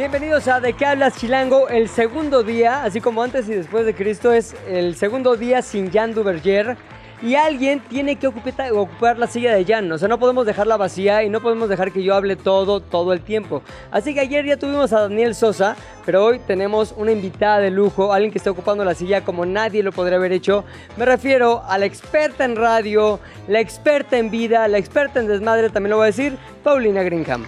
Bienvenidos a De qué hablas Chilango, el segundo día, así como antes y después de Cristo, es el segundo día sin Jan Duverger. Y alguien tiene que ocupar, la silla de Jan, o sea, no podemos dejarla vacía y no podemos dejar que yo hable todo, todo el tiempo. Así que ayer ya tuvimos a Daniel Sosa, pero hoy tenemos una invitada de lujo, alguien que está ocupando la silla como nadie lo podría haber hecho. Me refiero a la experta en radio, la experta en vida, la experta en desmadre, también lo voy a decir, Paulina Greenham.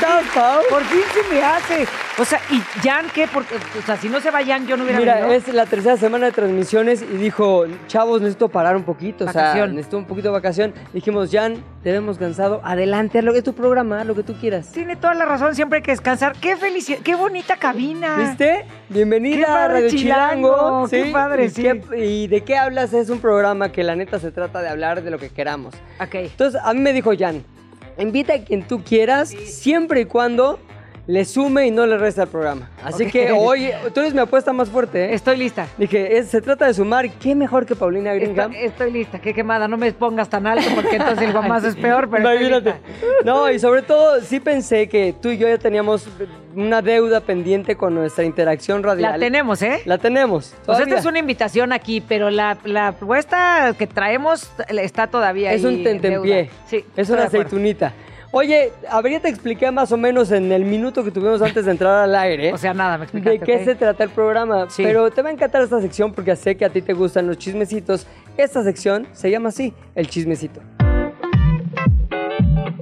¿Cómo estás, Pau? Por fin se me hace. O sea, ¿y Jan qué? Porque, o sea, si no se va Jan, yo no hubiera Mira, venido. es la tercera semana de transmisiones y dijo, chavos, necesito parar un poquito, o sea, necesito un poquito de vacación. Dijimos, Jan, te hemos cansado, adelante, lo que es tu programa, lo que tú quieras. Tiene toda la razón, siempre hay que descansar. ¡Qué felicidad! ¡Qué bonita cabina! ¿Viste? Bienvenida a Radio Chilango, Chilango. qué padre, ¿Y, sí. qué- ¿Y de qué hablas? Es un programa que la neta se trata de hablar de lo que queramos. Ok. Entonces, a mí me dijo Jan, invita a quien tú quieras, siempre y cuando le sume y no le resta al programa. Así que hoy, tú eres mi apuesta más fuerte, ¿eh? Estoy lista. Dije, es- se trata de sumar. ¿Qué mejor que Paulina Greenham? Estoy, estoy lista. Qué quemada. No me pongas tan alto porque entonces el más es peor, pero Imagínate. No, y sobre todo, sí pensé que tú y yo ya teníamos una deuda pendiente con nuestra interacción radial. La tenemos, ¿eh? La tenemos. O sea, todavía. esta es una invitación aquí, pero la, la propuesta que traemos está todavía Es ahí un en tentempié. Sí. Es una aceitunita. Oye, a ver, ya te expliqué más o menos en el minuto que tuvimos antes de entrar al aire. O sea, nada, me explicaste. ¿De qué se trata el programa? Sí. Pero te va a encantar esta sección porque sé que a ti te gustan los chismecitos. Esta sección se llama así, el chismecito.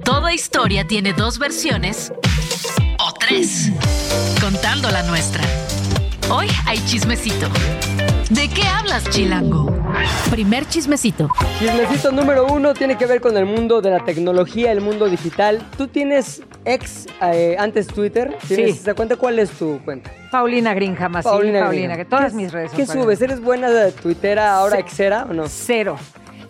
Toda historia tiene dos versiones o tres, contando la nuestra. Hoy hay chismecito. ¿De qué hablas, Chilango? Primer chismecito. Chismecito número uno tiene que ver con el mundo de la tecnología, el mundo digital. ¿Tú tienes ex eh, antes Twitter? ¿Tienes Sí. esa cuenta? ¿Cuál es tu cuenta? Paulina Greenham, así. Paulina, Greenham. que todas ¿Qué- mis redes ¿Qué subes? ¿Eres buena de tuitera ahora exera o no? Cero.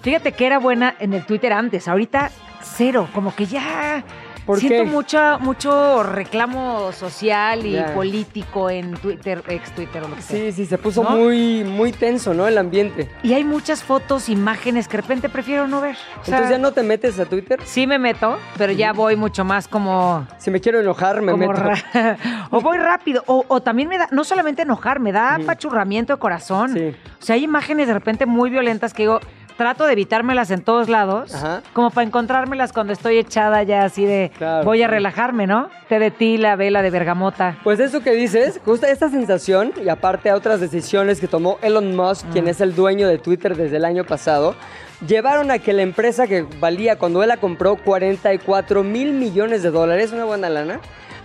Fíjate que era buena en el Twitter antes, ahorita cero, como que ya ¿Por siento qué? mucho, mucho reclamo social y político en Twitter, ex Twitter o lo que sea. Sí, sí, se puso ¿No? muy, muy tenso, ¿no? El ambiente. Y hay muchas fotos, imágenes que de repente prefiero no ver. O sea, Entonces ya no te metes a Twitter. Sí me meto, pero ya voy mucho más como... Si me quiero enojar, me meto. o voy rápido, o, o también me da, no solamente enojar, me da apachurramiento de corazón. Sí. O sea, hay imágenes de repente muy violentas que digo, trato de evitármelas en todos lados, Ajá. como para encontrármelas cuando estoy echada ya así de, Claro. voy a relajarme, ¿no? Té de tila, vela de bergamota. Pues eso que dices, justo esta sensación, y aparte a otras decisiones que tomó Elon Musk, Mm. quien es el dueño de Twitter desde el año pasado, llevaron a que la empresa que valía cuando él la compró 44 mil millones de dólares, una buena lana,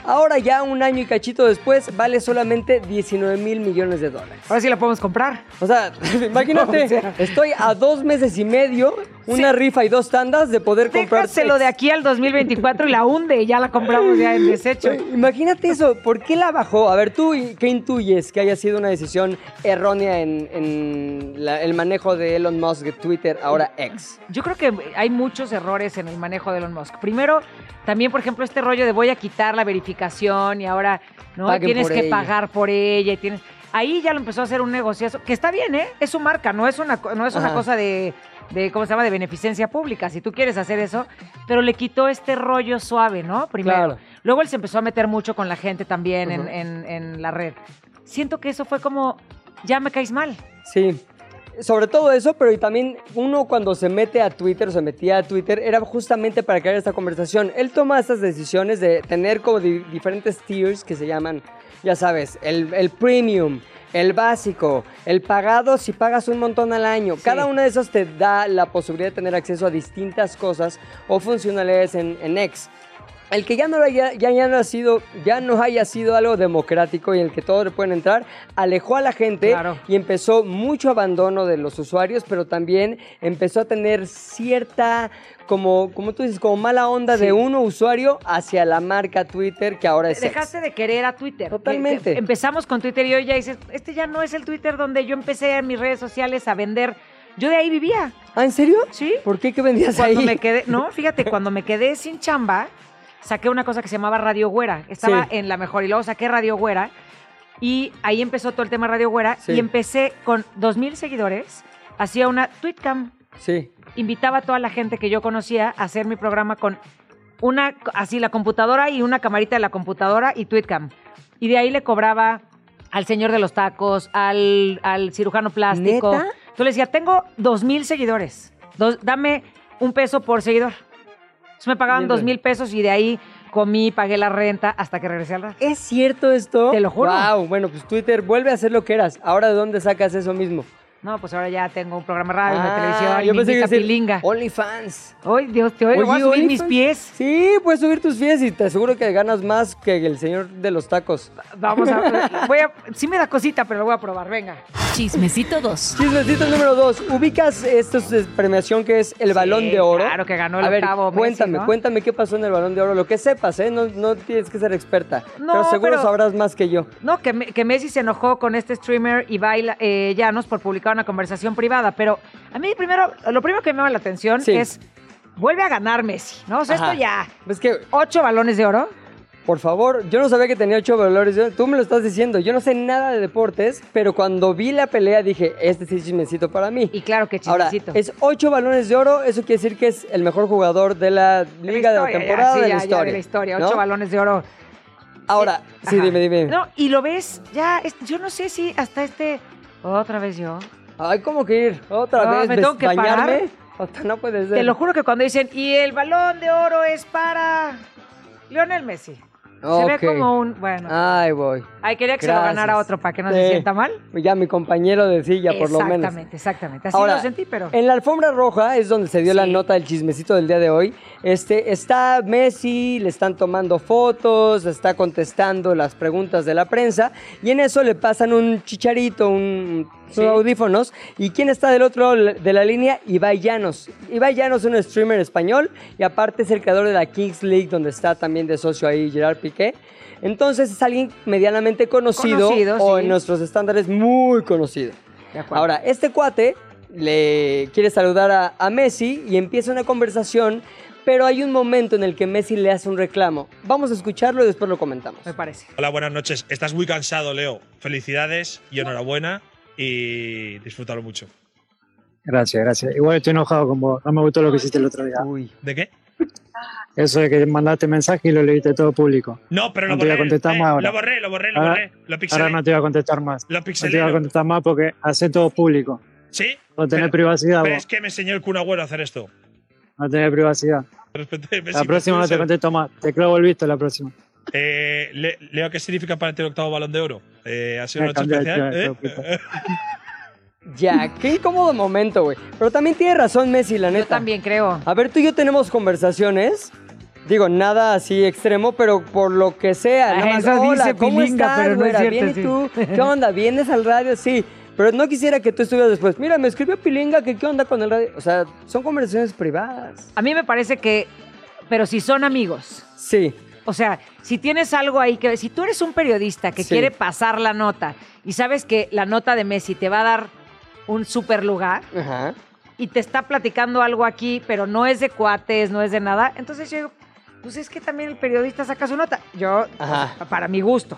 ahora ya un año y cachito después vale solamente 19 mil millones de dólares. Ahora sí la podemos comprar. O sea, imagínate, estoy a dos meses y medio, una rifa y dos tandas de poder comprar Déjaselo de aquí al 2024 y la hunde, ya la compramos ya en desecho. Imagínate eso, ¿por qué la bajó? A ver, tú, ¿qué intuyes que haya sido una decisión errónea en, en la- el manejo de Elon Musk de Twitter, ahora X? Yo creo que hay muchos errores en el manejo de Elon Musk. Primero, también, por ejemplo, este rollo de voy a quitar la verificación y ahora no Paguen tienes que ella. pagar por ella y tienes. Ahí ya lo empezó a hacer un negociazo, que está bien, ¿eh? Es su marca, no es una, no es una Ajá. cosa de, de, ¿cómo se llama? De beneficencia pública. Si tú quieres hacer eso, pero le quitó este rollo suave, ¿no? Primero. Claro. Luego él se empezó a meter mucho con la gente también en- en, en la red. Siento que eso fue como, ya me caes mal. Sí. Sobre todo eso, pero y también uno cuando se mete a Twitter o se metía a Twitter era justamente para crear esta conversación. Él toma estas decisiones de tener como di- diferentes tiers que se llaman, ya sabes, el, el premium, el básico, el pagado si pagas un montón al año. Cada una de esas te da la posibilidad de tener acceso a distintas cosas o funcionalidades en, en X. el que ya no haya, ya, ya no ha sido, ya no haya sido algo democrático y en el que todos le pueden entrar, alejó a la gente Claro. y empezó mucho abandono de los usuarios, pero también empezó a tener cierta, como, como tú dices, como mala onda Sí. de uno usuario hacia la marca Twitter que ahora es. Dejaste de querer a Twitter. Que- Totalmente. que empezamos con Twitter y hoy ya dices, este ya no es el Twitter donde yo empecé en mis redes sociales a vender. Yo de ahí vivía. ¿Ah, en serio? Sí. ¿Por qué? ¿Qué vendías Cuando ahí? me quedé, no, fíjate, cuando me quedé sin chamba, saqué una cosa que se llamaba Radio Güera. Estaba Sí. en la mejor y luego saqué Radio Güera y ahí empezó todo el tema Radio Güera Sí. y empecé con 2000 seguidores, hacía una tweetcam, Sí. invitaba a toda la gente que yo conocía a hacer mi programa con una así la computadora y una camarita de la computadora y tweetcam. Y de ahí le cobraba al señor de los tacos, al, al cirujano plástico. ¿Neta? Entonces le decía, tengo dos mil seguidores. Dos- dame un peso por seguidor. Entonces me pagaban dos mil pesos y de ahí comí, pagué la renta hasta que regresé al. ¿Es cierto esto? Te lo juro. Wow, bueno, pues Twitter vuelve a ser lo que eras. Ahora, ¿de dónde sacas eso mismo? No, pues ahora ya tengo un programa de radio, Ah, una televisión, y yo me pensé que Pilinga. OnlyFans. Ay, Dios, te oigo, voy a subir mis pies. Sí, puedes subir tus pies y te aseguro que ganas más que el señor de los tacos. Vamos a voy a, sí me da cosita, pero lo voy a probar, venga. Chismecito 2. Chismecito número dos. ¿Ubicas esta es premiación que es el Balón de Oro? claro, que ganó el A ver, octavo Messi, cuéntame, ¿no? cuéntame qué pasó en el Balón de Oro. Lo que sepas, ¿eh? No, no tienes que ser experta. No, pero seguro pero- sabrás más que yo. No, que, que Messi se enojó con este streamer Ibai eh, Llanos por publicar una conversación privada, pero a mí primero, lo primero que me llama la atención Sí. es, vuelve a ganar Messi, ¿no? O sea, Ajá. esto ya, Es que, ocho balones de oro. por favor, yo no sabía que tenía ocho valores. Yo- Tú me lo estás diciendo. Yo no sé nada de deportes, pero cuando vi la pelea dije, este sí es chismecito para mí. Y claro que Ahora, chismecito. es ocho balones de oro, eso quiere decir que es el mejor jugador de la De liga de la historia, ya, temporada sí, de ya, la ya, historia. de la historia, ¿no? ocho balones de oro. Ahora, Eh, sí, ajá. dime, dime. No, y lo ves, ya, yo no sé si hasta este, otra vez yo. Ay, ¿cómo que ir? ¿Otra No, vez? me ¿Ves- tengo que ¿Bañarme? parar. No puede ser. Te lo juro que cuando dicen, y el balón de oro es para Lionel Messi. Se ve como un, bueno. Ay, voy. Ay, quería que se lo ganara otro para que no Sí. se sienta mal. Ya mi compañero de silla, por lo menos. Exactamente, exactamente. Así Ahora, lo sentí, pero. En la alfombra roja es donde se dio la nota del chismecito del día de hoy. Este, está Messi, le están tomando fotos, está contestando las preguntas de la prensa y en eso le pasan un chicharito, un, Sí. unos audífonos. ¿Y quién está del otro lado de la línea? Ibai Llanos. Ibai Llanos es un streamer español y aparte es el creador de la Kings League donde está también de socio ahí Gerard Piqué. Entonces es alguien medianamente conocido, Conocido, o sí. en nuestros estándares muy conocido. Ahora, este cuate le quiere saludar a, a Messi y empieza una conversación, pero hay un momento en el que Messi le hace un reclamo. Vamos a escucharlo y después lo comentamos. Me parece. Hola, buenas noches. Estás muy cansado, Leo. Felicidades y enhorabuena y disfrútalo mucho. Gracias, gracias. Igual estoy enojado con vos. No me gustó lo que hiciste el otro día. Uy. ¿De qué? Eso de que mandaste mensaje y lo leíste todo público. No, pero lo No te voy a contestar eh, más ahora. Lo borré, lo borré, lo Ahora- borré. Lo pixelé. Ahora no te voy a contestar más. Lo No te pixelé. voy a contestar más porque hace todo público. ¿Sí? No tener Pero- privacidad Pero vos. es que me enseñó el Kun Agüero a hacer esto. No tener privacidad. Respete, La próxima no te contesto más. Te clavo el visto la próxima. Eh, Le- Leo, ¿qué significa para ti el octavo balón de oro? Eh, ¿Ha sido una noche especial? ya, ¿Eh? Ya, qué incómodo momento, güey. Pero también tiene razón Messi, la neta. Yo también creo. A ver, tú y yo tenemos conversaciones. Digo, nada así extremo, pero por lo que sea. Ah, nada más, eso Hola, dice ¿cómo Pilinga, estás, pero no es güera? cierto, Bien, ¿y tú? ¿Qué onda? ¿Vienes al radio? Sí. Pero no quisiera que tú estuvieras después. Mira, me escribió Pilinga que qué onda con el radio. O sea, son conversaciones privadas. A mí me parece que, pero si son amigos, Sí. O sea, si tienes algo ahí que, si tú eres un periodista que Sí. quiere pasar la nota y sabes que la nota de Messi te va a dar un super lugar Ajá. y te está platicando algo aquí, pero no es de cuates, no es de nada, entonces yo digo, pues es que también el periodista saca su nota. Yo, pues, para mi gusto.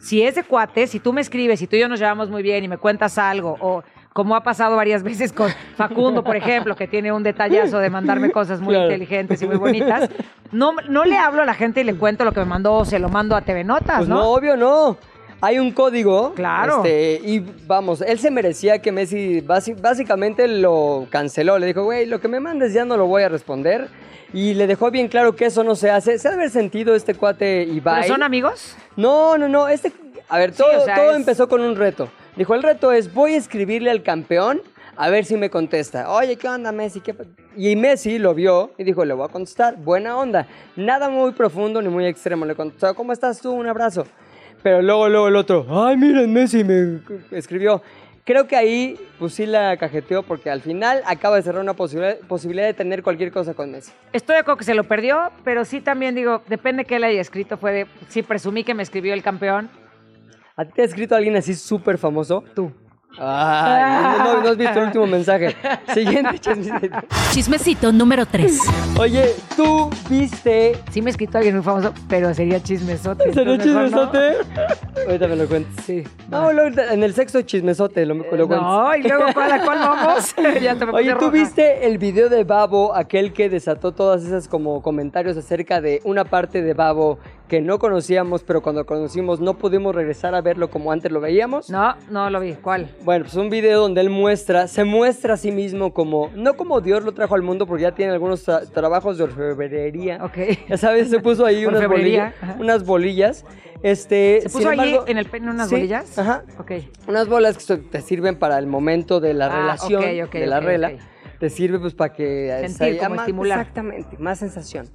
Si es de cuates, si tú me escribes, si tú y yo nos llevamos muy bien y me cuentas algo, o como ha pasado varias veces con Facundo, por ejemplo, que tiene un detallazo de mandarme cosas muy Claro. inteligentes y muy bonitas, no, no le hablo a la gente y le cuento lo que me mandó o se lo mando a TV Notas, Pues no, ¿no? obvio no. Hay un código. Claro. este, y vamos, él se merecía que Messi básicamente lo canceló. Le dijo, güey, lo que me mandes ya no lo voy a responder. Y le dejó bien claro que eso no se hace. Se ha de haber sentido este cuate Ibai. ¿Pero son amigos? No, no, no. Este, a ver, Sí, todo, o sea, todo es- empezó con un reto. Dijo, el reto es, voy a escribirle al campeón a ver si me contesta. Oye, ¿qué onda, Messi? ¿Qué pa-?" y Messi lo vio y dijo, le voy a contestar. Buena onda. Nada muy profundo ni muy extremo. Le contestó, ¿cómo estás tú? Un abrazo. Pero luego, luego el otro, ay, miren, Messi me escribió. Creo que ahí, pues sí la cajeteó porque al final acaba de cerrar una posibilidad, posibilidad de tener cualquier cosa con Messi. Estoy de acuerdo que se lo perdió, pero sí también digo, depende que él haya escrito. Fue de, sí, presumí que me escribió el campeón. ¿A ti te ha escrito alguien así súper famoso? Tú. Ay, no, no has visto el último mensaje. Siguiente chismecito. Chismecito número 3. Oye, tú viste. Sí me ha escrito alguien muy famoso, pero sería chismesote. ¿Sería no. chismesote? Ahorita me lo cuentes. Sí. No, luego en el sexto chismesote lo, lo cuentes. No, y luego ¿cuál, a cuál vamos? ya te me Oye, ¿tú roja. viste el video de Babo, aquel que desató todas esas como comentarios acerca de una parte de Babo que no conocíamos, pero cuando conocimos no pudimos regresar a verlo como antes lo veíamos? No, no lo vi. ¿Cuál? Bueno, pues un video donde él muestra, se muestra a sí mismo como, no como Dios lo trajo al mundo, porque ya tiene algunos tra- trabajos de orfebrería. Ok. Ya sabes, se puso ahí unas bolillas, unas bolillas. Este, ¿Se puso embargo- en el pene unas Sí, bolillas? Ajá. Ok. Unas bolas que te sirven para el momento de la Ah, relación, de la ok, regla. ok. Te sirve pues para que... Sentir, como más-. Exactamente, más sensación.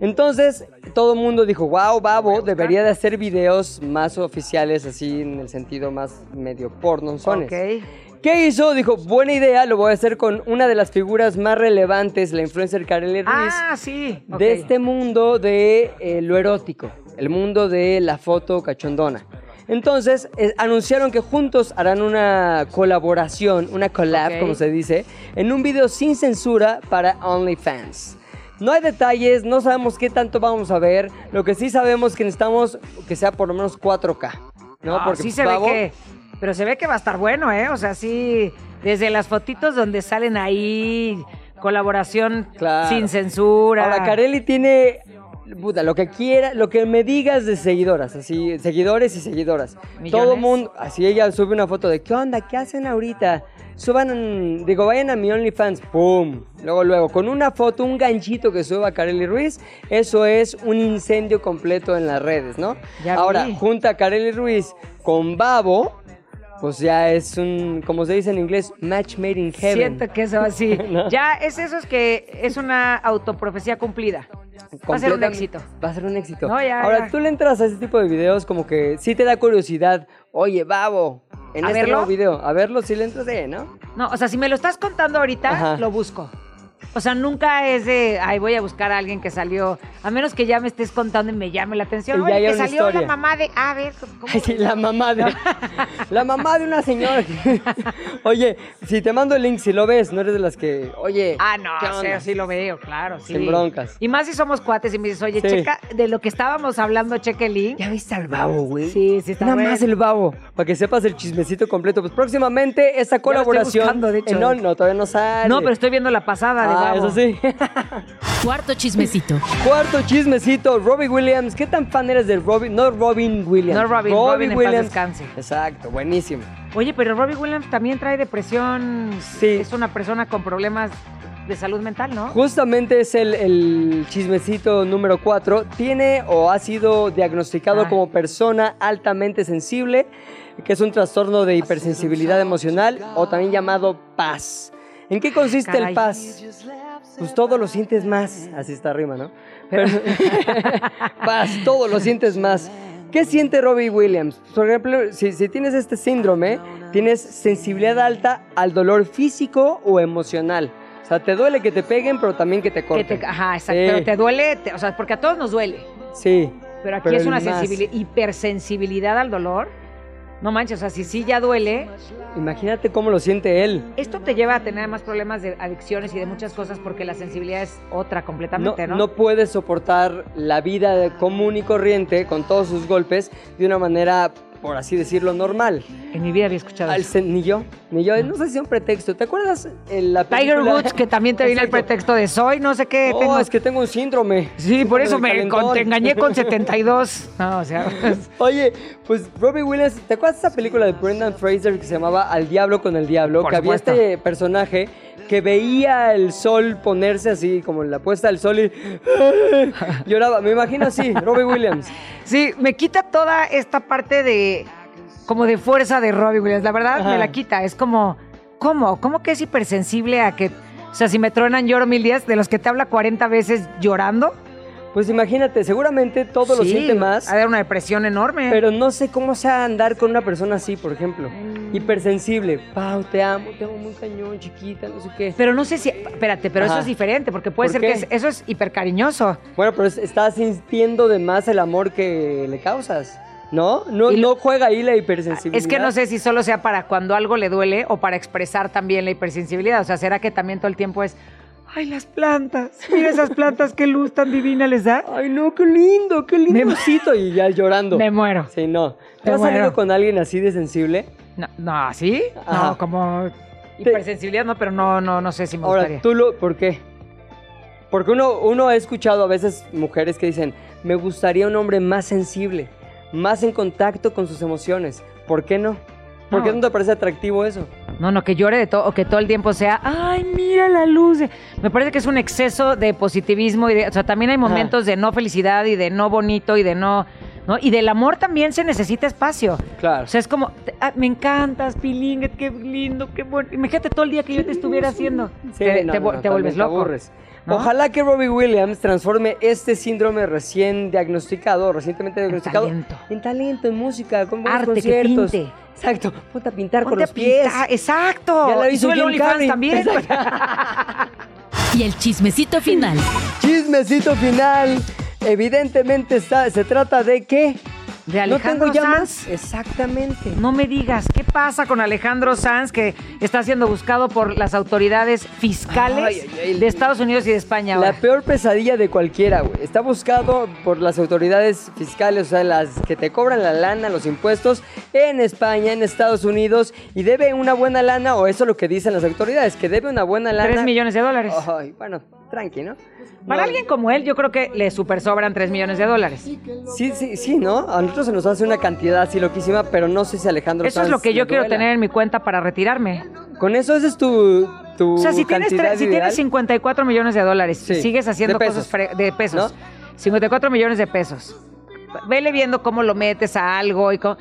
Entonces, todo el mundo dijo, wow, Babo debería de hacer videos más oficiales, así en el sentido más medio pornonzones. Ok. ¿Qué hizo? Dijo, buena idea, lo voy a hacer con una de las figuras más relevantes, la influencer Kareli Ruiz, Ah, sí. de este mundo de eh, lo erótico, el mundo de la foto cachondona. Entonces, eh, anunciaron que juntos harán una colaboración, una collab, como se dice, en un video sin censura para OnlyFans. No hay detalles, no sabemos qué tanto vamos a ver. Lo que sí sabemos es que necesitamos que sea por lo menos 4K. ¿no? Ah, Porque sí pues, se Babo- ve que. Pero se ve que va a estar bueno, ¿eh? O sea, sí. Desde las fotitos donde salen ahí. Colaboración Claro. sin censura. Ahora, Carelli tiene, puta, lo que quiera, lo que me digas de seguidoras, así, seguidores y seguidoras. ¿Millones? Todo mundo, así ella sube una foto de, ¿qué onda? ¿Qué hacen ahorita? Suban, digo, vayan a mi OnlyFans, ¡pum! Luego, luego, con una foto, un ganchito que suba Carelli Ruiz, eso es un incendio completo en las redes, ¿no? Ya Ahora, vi. junta a Ruiz con Babo, pues ya es un, como se dice en inglés, match made in heaven. Siento que eso así. ¿No? Ya es eso, es que es una autoprofecía cumplida. Va a ser un éxito. Va a ser un éxito. No, ya, Ahora, ya. tú le entras a ese tipo de videos como que sí te da curiosidad. Oye, babo, en ¿A este verlo? nuevo video. A verlo, sí le entras, eh, ¿no? No, o sea, si me lo estás contando ahorita, Ajá. lo busco. O sea, nunca es de, ay, voy a buscar a alguien que salió, a menos que ya me estés contando y me llame la atención. Oye, que salió historia. la mamá de, a ver, ¿cómo? Ay, sí, la mamá de. la mamá de una señora. oye, si te mando el link, si lo ves, no eres de las que. Oye. Ah, no, ¿qué o sea, sí lo veo, claro, sí. Sin broncas. Y más si somos cuates y me dices, oye, Sí. checa, de lo que estábamos hablando, cheque el link. ¿Ya viste al babo, güey? Sí, sí está Nada bueno. más el babo. Para que sepas el chismecito completo. Pues próximamente esta estoy colaboración. buscando, de hecho. eh, no, no, todavía no sale. No, pero estoy viendo la pasada de Ah, Eso sí. Cuarto chismecito. Cuarto chismecito, Robbie Williams. ¿Qué tan fan eres de Robin? No Robin Williams. No Robin, Robin en paz descanse. Exacto, buenísimo. Oye, pero Robbie Williams también trae depresión. Sí. Es una persona con problemas de salud mental, ¿no? Justamente es el, el chismecito número 4. Tiene o ha sido diagnosticado Ah. como persona altamente sensible, que es un trastorno de hipersensibilidad emocional o también llamado paz. ¿En qué consiste Caray. el paz? Pues todo lo sientes más. Así está arriba, ¿no? Pero- paz, todo lo sientes más. ¿Qué siente Robbie Williams? Por ejemplo, si, si tienes este síndrome, tienes sensibilidad alta al dolor físico o emocional. O sea, te duele que te peguen, pero también que te Que corten. te- ajá, exacto. Sí, Pero te duele, te- o sea, porque a todos nos duele. Sí. Pero aquí Pero es una más. sensibili- hipersensibilidad al dolor. No manches, o sea, si sí ya duele, Imagínate cómo lo siente él. esto te lleva a tener más problemas de adicciones y de muchas cosas porque la sensibilidad es otra No, completamente, ¿no? no puede soportar la vida común y corriente con todos sus golpes de una manera, por así decirlo, normal. En mi vida había escuchado Al eso. ni yo, ni yo. No sé si es un pretexto. ¿Te acuerdas en la Tiger película? Woods, que también te viene el pretexto de soy, no sé qué. Oh, tengo- es que tengo un síndrome. Sí, por eso me con- te engañé con 72. No, o sea, Oye, pues Robbie Williams, ¿te acuerdas de esa película de Brendan Fraser que se llamaba Al Diablo con el Diablo? Por que había este personaje que veía el sol ponerse así, como en la puesta del sol y lloraba. Me imagino así, Robbie Williams. sí, me quita toda esta parte de como de fuerza de Robbie Williams. La verdad, Ajá. me la quita. Es como ¿Cómo? ¿Cómo que es hipersensible a que, o sea, si me truenan lloro mil días, de los que te habla 40 veces llorando? Pues imagínate, seguramente todo lo Sí, siente más, Ha de una depresión enorme. pero no sé cómo sea andar con una persona así, por ejemplo. Hipersensible. Pau, te amo, te amo muy cañón, chiquita, no sé qué. Pero no sé si, espérate, pero eso es diferente, porque puede ¿Por ser qué? que es- eso es hipercariñoso. Bueno, pero es- estás sintiendo de más el amor que le causas, ¿no? No, Y lo- no juega ahí la hipersensibilidad. Es que no sé si solo sea para cuando algo le duele o para expresar también la hipersensibilidad. O sea, ¿será que también todo el tiempo es, ay, las plantas, mira esas plantas, qué luz tan divina les da? Ay, no, qué lindo, qué lindo. Me- osito", y ya llorando. Me muero. Sí, no. ¿Tú Me has salido con alguien así de sensible? No, no ¿sí? Ajá. No, como hipersensibilidad, no, pero no, no, no sé si me Ahora, gustaría. tú lo... ¿Por qué? Porque uno, uno ha escuchado a veces mujeres que dicen, me gustaría un hombre más sensible, más en contacto con sus emociones. ¿Por qué no? ¿Por No. qué no te parece atractivo eso? No, no, que llore de todo, o que todo el tiempo sea, ay, mira la luz. Me parece que es un exceso de positivismo y de, o sea, también hay momentos de no felicidad y de no bonito y de no, ¿no? Y del amor también se necesita espacio. Claro. O sea, es como, ah, me encantas, Pilingue, qué lindo, qué bueno. Imagínate todo el día que yo te estuviera haciendo. Sí, te, no, te no, te vuelves también te loco. aburres. ¿No? Ojalá que Robbie Williams transforme este síndrome recién diagnosticado, recientemente diagnosticado, talento. en talento, en música, con buenos Arte, que conciertos. pinte. Exacto, ponte a pintar con los a pies. pintar, exacto. Ya y hizo OnlyFans también. Y el chismecito final. Chismecito final. Evidentemente está, se trata de que De no Alejandro tengo llamas. Sanz. Exactamente. No me digas, ¿qué pasa con Alejandro Sanz que está siendo buscado por las autoridades fiscales Ay, ay, ay. de Estados Unidos y de España? La ahora? peor pesadilla de cualquiera, güey. Está buscado por las autoridades fiscales, o sea, las que te cobran la lana, los impuestos en España, en Estados Unidos, y debe una buena lana, o eso es lo que dicen las autoridades, que debe una buena lana. Tres millones de dólares. Ay, bueno, tranqui, ¿no? Para alguien como él, yo creo que le super sobran 3 millones de dólares. Sí, sí, sí, ¿no? A nosotros se nos hace una cantidad así loquísima, pero no sé si Alejandro Eso es lo que yo quiero duela. tener en mi cuenta para retirarme. Con eso, ese es tu, tu O sea, si tienes, tre- si ideal. tienes 54 millones de dólares Sí, y sigues haciendo de cosas pesos. fre- de pesos, ¿No? 54 millones de pesos, vele viendo cómo lo metes a algo y cómo...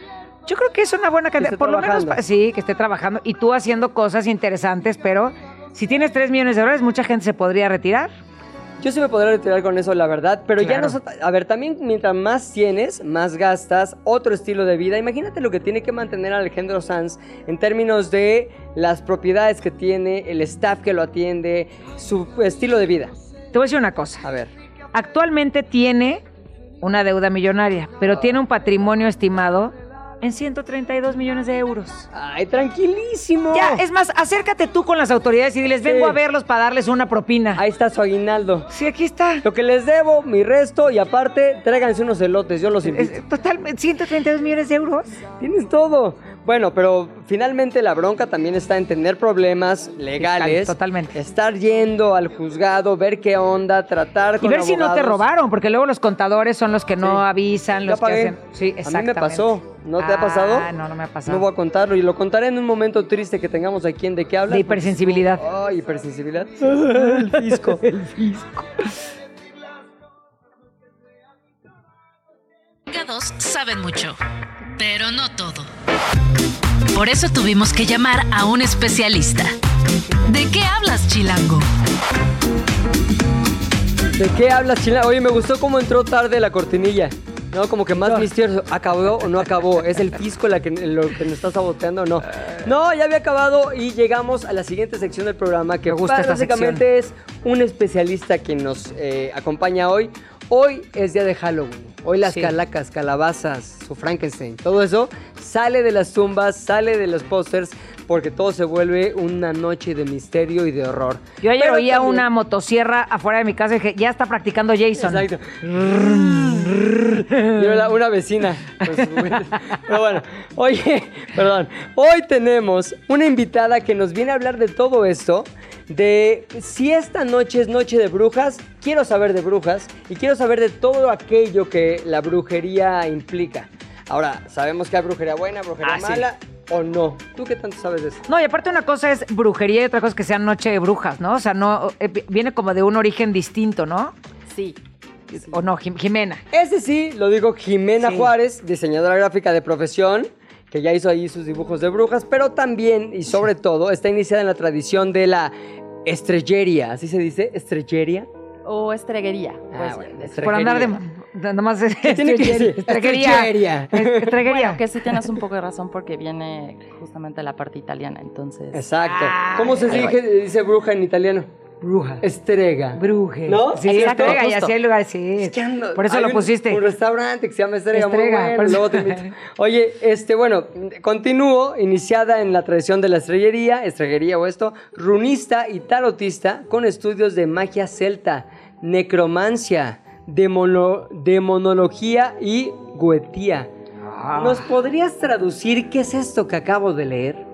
Yo creo que es una buena cantidad, por lo menos, sí, que esté trabajando y tú haciendo cosas interesantes, pero si tienes 3 millones de dólares, mucha gente se podría retirar. Yo sí me podría retirar con eso, la verdad, pero ya no... A ver, también mientras más tienes, más gastas, otro estilo de vida. Imagínate lo que tiene que mantener Alejandro Sanz en términos de las propiedades que tiene, el staff que lo atiende, su estilo de vida. Te voy a decir una cosa. A ver. Actualmente tiene una deuda millonaria, pero tiene un patrimonio estimado en 132 millones de euros. Ay, tranquilísimo. Ya, es más, acércate tú con las autoridades y diles, vengo Sí. a verlos para darles una propina. Ahí está su aguinaldo. Sí, aquí está. Lo que les debo, mi resto, y aparte, tráiganse unos elotes, yo los invito. Es, totalmente, 132 millones de euros. Tienes todo. Bueno, pero finalmente la bronca también está en tener problemas legales. Totalmente. Estar yendo al juzgado, ver qué onda, tratar Y con ver si no te robaron, porque luego los contadores son los que no Sí. avisan, los que pagué. hacen. Sí, A mí exactamente. me pasó. ¿No te ha pasado? Ah, no, no me ha pasado. No voy a contarlo y lo contaré en un momento triste que tengamos aquí en De qué hablas. De hipersensibilidad. Ay, hipersensibilidad. El fisco. El fisco. Dos saben mucho, pero no todo. Por eso tuvimos que llamar a un especialista. ¿De qué hablas, Chilango? ¿De qué hablas, Chila? Oye, me gustó cómo entró tarde la cortinilla. No, como que más misterioso. ¿Acabó o no acabó? ¿Es el fisco la que, lo que nos está saboteando o no? No, ya había acabado y llegamos a la siguiente sección del programa que Me gusta esta básicamente es un especialista quien nos eh, acompaña hoy. Hoy es día de Halloween. Hoy las Sí. calacas, calabazas, su Frankenstein, todo eso sale de las tumbas, sale de los pósters porque todo se vuelve una noche de misterio y de horror. Yo ayer Pero oía también- una motosierra afuera de mi casa y dije, ya está practicando Jason. Exacto. Una, una vecina. juguetes. Pero bueno, oye, perdón. Hoy tenemos una invitada que nos viene a hablar de todo esto. De si esta noche es noche de brujas, quiero saber de brujas y quiero saber de todo aquello que la brujería implica. Ahora, sabemos que hay brujería buena, brujería Ah, sí. mala o no. ¿Tú qué tanto sabes de eso? No, y aparte una cosa es brujería y otra cosa es que sea noche de brujas, ¿no? O sea, no eh, vi- viene como de un origen distinto, ¿no? Sí. O no, Jim- Jimena. Ese sí, lo digo Jimena Sí. Juárez, diseñadora gráfica de profesión, que ya hizo ahí sus dibujos de brujas, pero también y sobre todo está iniciada en la tradición de la estrellería, ¿así se dice? ¿Estrellería? O estreguería. Ah, pues, bueno, Por andar de... Estreguería. de- Nada más es ¿Qué tiene que decir? Estreguería. Estrellería. Estreguería. Bueno, que sí tienes un poco de razón porque viene justamente de la parte italiana, entonces... Exacto. Ah, ¿Cómo se dice, dice bruja en italiano? Bruja. Estrega. Bruje. ¿No? Sí, Exacto, estrega, y así lugares, sí. Es que ando- por eso lo un- pusiste. Un restaurante que se llama Estrega, muy Estrega, bueno, por eso. luego te invito. Oye, este, bueno, continúo, iniciada en la tradición de la estrellería, estreguería o esto, runista y tarotista con estudios de magia celta, necromancia, demono- demonología y goetía. Ah. ¿Nos podrías traducir qué es esto que acabo de leer?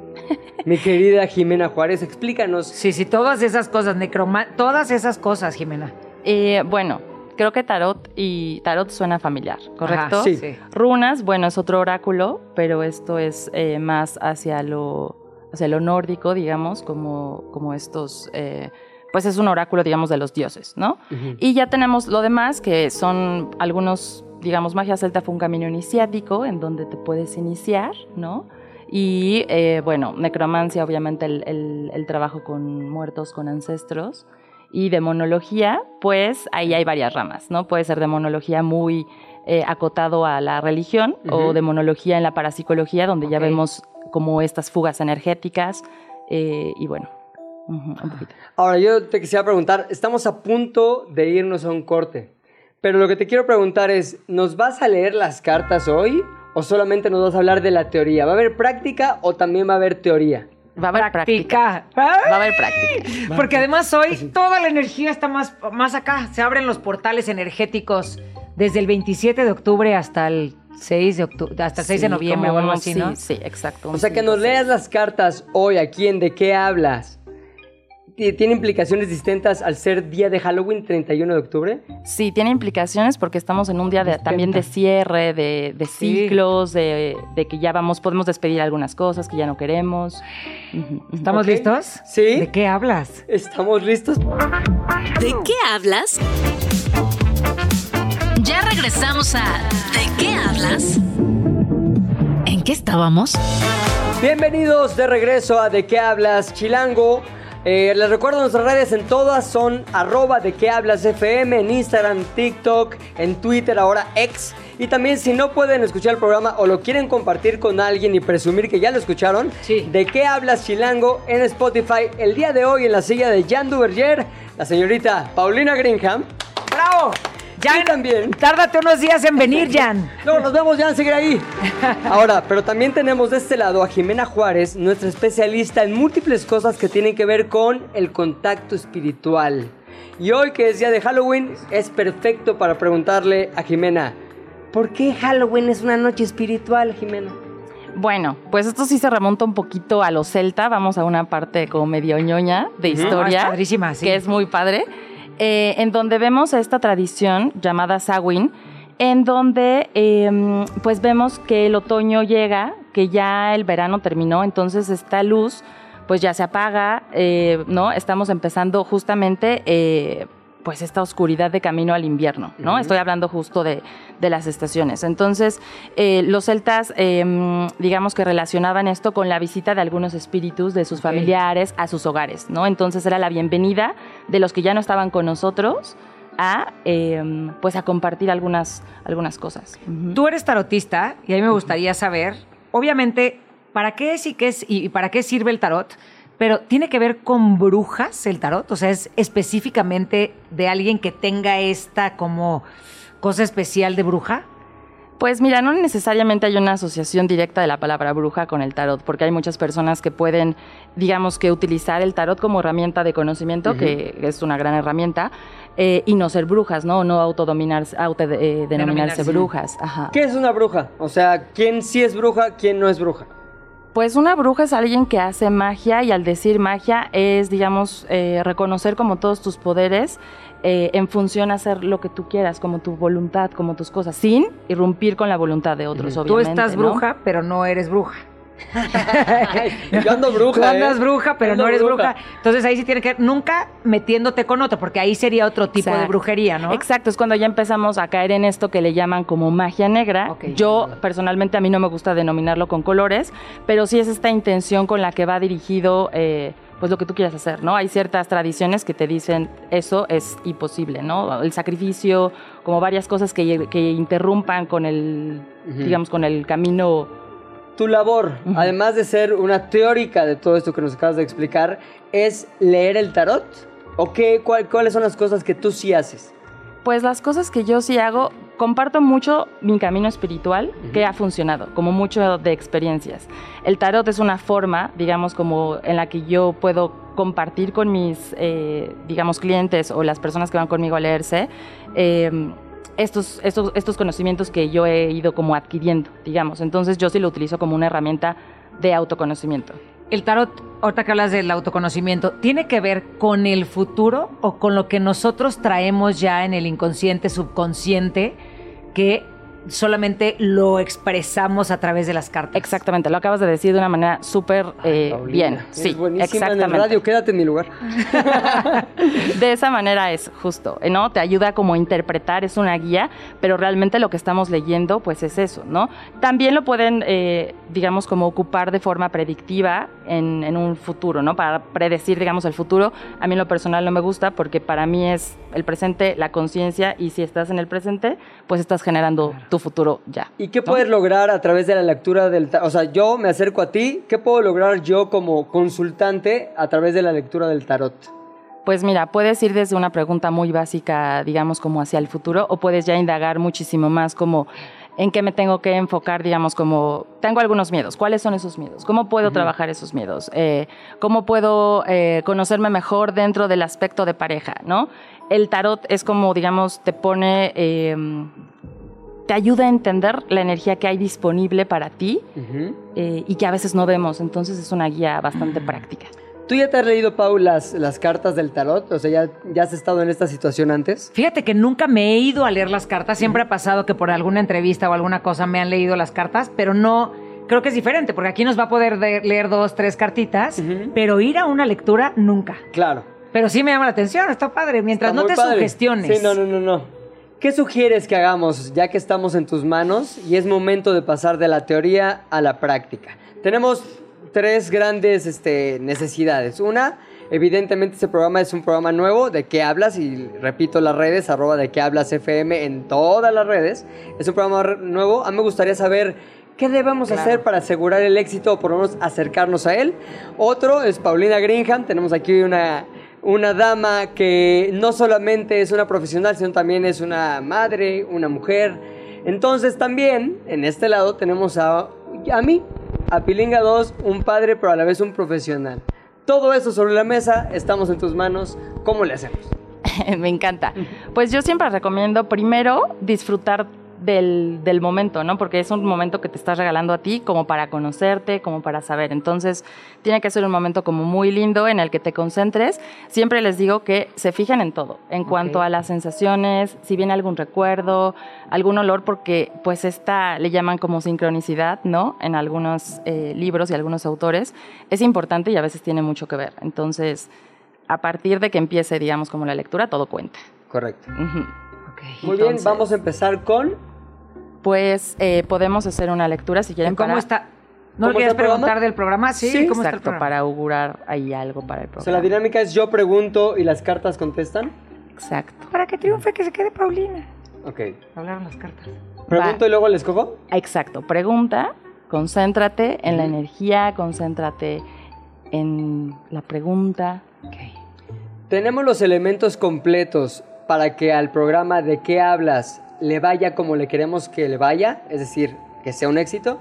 Mi querida Jimena Juárez, explícanos. Sí, sí, todas esas cosas, necroma... Todas esas cosas, Jimena. Eh, bueno, creo que tarot y tarot suena familiar, ¿correcto? Ajá, Sí. Runas, bueno, es otro oráculo, pero esto es eh, más hacia lo, hacia lo nórdico, digamos, como, como estos, eh, pues es un oráculo, digamos, de los dioses, ¿no? Y ya tenemos lo demás, que son algunos, digamos, magia celta fue un camino iniciático en donde te puedes iniciar, ¿no? Y eh, bueno, necromancia, obviamente el, el- el trabajo con muertos, con ancestros. Y demonología, pues ahí hay varias ramas, ¿no? Puede ser demonología muy eh, acotado a la religión Ujú. o demonología en la parapsicología, donde ya Ok. vemos como estas fugas energéticas. eh, y bueno, ujú, un poquito. Ahora, yo te quisiera preguntar, estamos a punto de irnos a un corte, pero lo que te quiero preguntar es, ¿nos vas a leer las cartas hoy o solamente nos vas a hablar de la teoría? ¿Va a haber práctica o también va a haber teoría? Va a haber práctica. Va a haber práctica. Porque además hoy toda la energía está más, más acá. Se abren los portales energéticos desde el 27 de octubre hasta el 6 de octubre, hasta el 6 de Sí, noviembre o algo así, sí, ¿no? Sí, exacto. O sea, que nos leas las cartas hoy aquí en ¿De qué hablas? ¿Ti- ¿Tiene implicaciones distintas al ser día de Halloween 31 de octubre? Sí, tiene implicaciones porque estamos en un día de- también de cierre, de, de Sí. ciclos, de, de que ya vamos, podemos despedir algunas cosas que ya no queremos. ¿Estamos listos? Sí. ¿De qué hablas? ¿Estamos listos? ¿De qué hablas? Ya regresamos a ¿De qué hablas? ¿En qué estábamos? Bienvenidos de regreso a De qué hablas Chilango. Eh, les recuerdo nuestras redes en todas son arroba de qué hablas FM en Instagram, TikTok, en Twitter, ahora X. Y también si no pueden escuchar el programa o lo quieren compartir con alguien y presumir que ya lo escucharon, Sí. de qué hablas Chilango en Spotify. El día de hoy en la silla de Jan Duverger, la señorita Paulina Greenham. ¡Bravo! Y también Tárdate unos días en venir, Jan. no, nos vemos, ya, seguir ahí. Ahora, pero también tenemos de este lado a Jimena Juárez, nuestra especialista en múltiples cosas que tienen que ver con el contacto espiritual. Y hoy, que es día de Halloween, es perfecto para preguntarle a Jimena, ¿por qué Halloween es una noche espiritual, Jimena? Bueno, pues esto sí se remonta un poquito a lo celta. Vamos a una parte como medio ñoña de Ah, historia. es padrísima, sí. que es muy padre, eh, en donde vemos esta tradición llamada Samhain, en donde eh, pues vemos que el otoño llega, que ya el verano terminó, entonces esta luz pues ya se apaga, eh, ¿no? Estamos empezando justamente... pues esta oscuridad de camino al invierno, ¿no? Estoy hablando justo de, de las estaciones. Entonces, eh, los celtas, eh, digamos que relacionaban esto con la visita de algunos espíritus de sus familiares a sus hogares, ¿no? Entonces era la bienvenida de los que ya no estaban con nosotros a, eh, pues a compartir algunas, algunas cosas. Tú eres tarotista y a mí me gustaría saber, obviamente, para qué es y qué es y para qué sirve el tarot, pero tiene que ver con brujas el tarot, o sea, es específicamente de alguien que tenga esta como cosa especial de bruja. Pues mira, no necesariamente hay una asociación directa de la palabra bruja con el tarot, porque hay muchas personas que pueden, digamos que utilizar el tarot como herramienta de conocimiento, que es una gran herramienta, eh, y no ser brujas, ¿no? No autodominarse, autodenominarse Denominarse. brujas. Ajá. ¿Qué es una bruja? O sea, ¿quién sí es bruja, quién no es bruja? Pues una bruja es alguien que hace magia y al decir magia es, digamos, eh, reconocer como todos tus poderes eh, en función a hacer lo que tú quieras, como tu voluntad, como tus cosas, sin irrumpir con la voluntad de otros, Ujú. Tú estás ¿no? bruja, pero no eres bruja. Yo ando bruja. Tú andas ¿eh? bruja, pero Ando no eres bruja. Entonces ahí sí tiene que nunca metiéndote con otro, porque ahí sería otro tipo de brujería, ¿no? Exacto, es cuando ya empezamos a caer en esto que le llaman como magia negra. Yo personalmente a mí no me gusta denominarlo con colores, pero sí es esta intención con la que va dirigido eh, pues lo que tú quieras hacer, ¿no? Hay ciertas tradiciones que te dicen eso es imposible, ¿no? El sacrificio, como varias cosas que, que interrumpan con el, digamos, con el camino Tu labor, además de ser una teórica de todo esto que nos acabas de explicar, es leer el tarot. ¿O qué, cuál- cuáles son las cosas que tú sí haces? Pues las cosas que yo sí hago, comparto mucho mi camino espiritual que ha funcionado, como mucho de experiencias. El tarot es una forma, digamos, como en la que yo puedo compartir con mis, eh, digamos, clientes o las personas que van conmigo a leerse. eh, estos, estos, estos conocimientos que yo he ido como adquiriendo, digamos. Entonces yo sí lo utilizo como una herramienta de autoconocimiento. El tarot, ahorita que hablas del autoconocimiento, ¿tiene que ver con el futuro o con lo que nosotros traemos ya en el inconsciente, subconsciente, que solamente lo expresamos a través de las cartas? Exactamente, lo acabas de decir de una manera súper eh, bien. Sí, buenísima en el exactamente. radio, quédate en mi lugar. De esa manera es justo, ¿no? Te ayuda como a interpretar, es una guía, pero realmente lo que estamos leyendo, pues es eso, ¿no? También lo pueden, eh, digamos, como ocupar de forma predictiva en, en un futuro, ¿no? Para predecir, digamos, el futuro. A mí en lo personal no me gusta porque para mí es el presente, la conciencia, y si estás en el presente, pues estás generando tu futuro ya. ¿Y qué ¿no? puedes lograr a través de la lectura del tarot? O sea, yo me acerco a ti, ¿qué puedo lograr yo como consultante a través de la lectura del tarot? Pues mira, puedes ir desde una pregunta muy básica, digamos, como hacia el futuro, o puedes ya indagar muchísimo más como en qué me tengo que enfocar, digamos, como tengo algunos miedos, ¿cuáles son esos miedos? ¿Cómo puedo trabajar esos miedos? Eh, ¿Cómo puedo eh, conocerme mejor dentro del aspecto de pareja, no? El tarot es como, digamos, te pone... eh, te ayuda a entender la energía que hay disponible para ti eh, y que a veces no vemos, entonces es una guía bastante práctica. ¿Tú ya te has leído, Pau, las, las cartas del tarot? O sea, ¿ya, ¿ya has estado en esta situación antes? Fíjate que nunca me he ido a leer las cartas. Siempre ha pasado que por alguna entrevista o alguna cosa me han leído las cartas, pero no. Creo que es diferente, porque aquí nos va a poder de- leer dos, tres cartitas, pero ir a una lectura nunca. Claro. Pero sí me llama la atención, está padre, mientras Está no te padre. sugestiones. Sí, no, no, no, no. ¿Qué sugieres que hagamos ya que estamos en tus manos y es momento de pasar de la teoría a la práctica? Tenemos tres grandes este, necesidades. Una, evidentemente este programa es un programa nuevo, de qué hablas, y repito las redes, arroba de qué hablas FM en todas las redes. Es un programa nuevo. A mí me gustaría saber qué debemos hacer para asegurar el éxito o por lo menos acercarnos a él. Otro es Paulina Greenham. Tenemos aquí una, una dama que no solamente es una profesional, sino también es una madre, una mujer. Entonces también en este lado tenemos a, a mí, a Pilinga 2, un padre pero a la vez un profesional. Todo eso sobre la mesa, estamos en tus manos. ¿Cómo le hacemos? Me encanta. Pues yo siempre recomiendo primero disfrutar del, del momento, ¿no? Porque es un momento que te estás regalando a ti como para conocerte, como para saber. Entonces, tiene que ser un momento como muy lindo en el que te concentres. Siempre les digo que se fijen en todo, en cuanto a las sensaciones, si viene algún recuerdo, algún olor, porque pues esta le llaman como sincronicidad, ¿no? En algunos eh, libros y algunos autores. Es importante y a veces tiene mucho que ver. Entonces, a partir de que empiece, digamos, como la lectura, todo cuenta. Correcto. Ok. Muy bien, vamos a empezar con... Pues eh, podemos hacer una lectura si quieren. ¿Cómo para- está? ¿Cómo ¿No está programa? preguntar del programa? Sí, Sí, ¿cómo está el Exacto, programa? para augurar ahí algo para el O sea, la programa. dinámica es yo pregunto y las cartas contestan. Exacto. Para que triunfe, que se quede Paulina. Ok. Hablaron las cartas. Pregunto Va. y luego les cojo. Exacto. Pregunta, concéntrate en la energía, concéntrate en la pregunta. Tenemos los elementos completos para que al programa de qué hablas le vaya como le queremos que le vaya, es decir, que sea un éxito.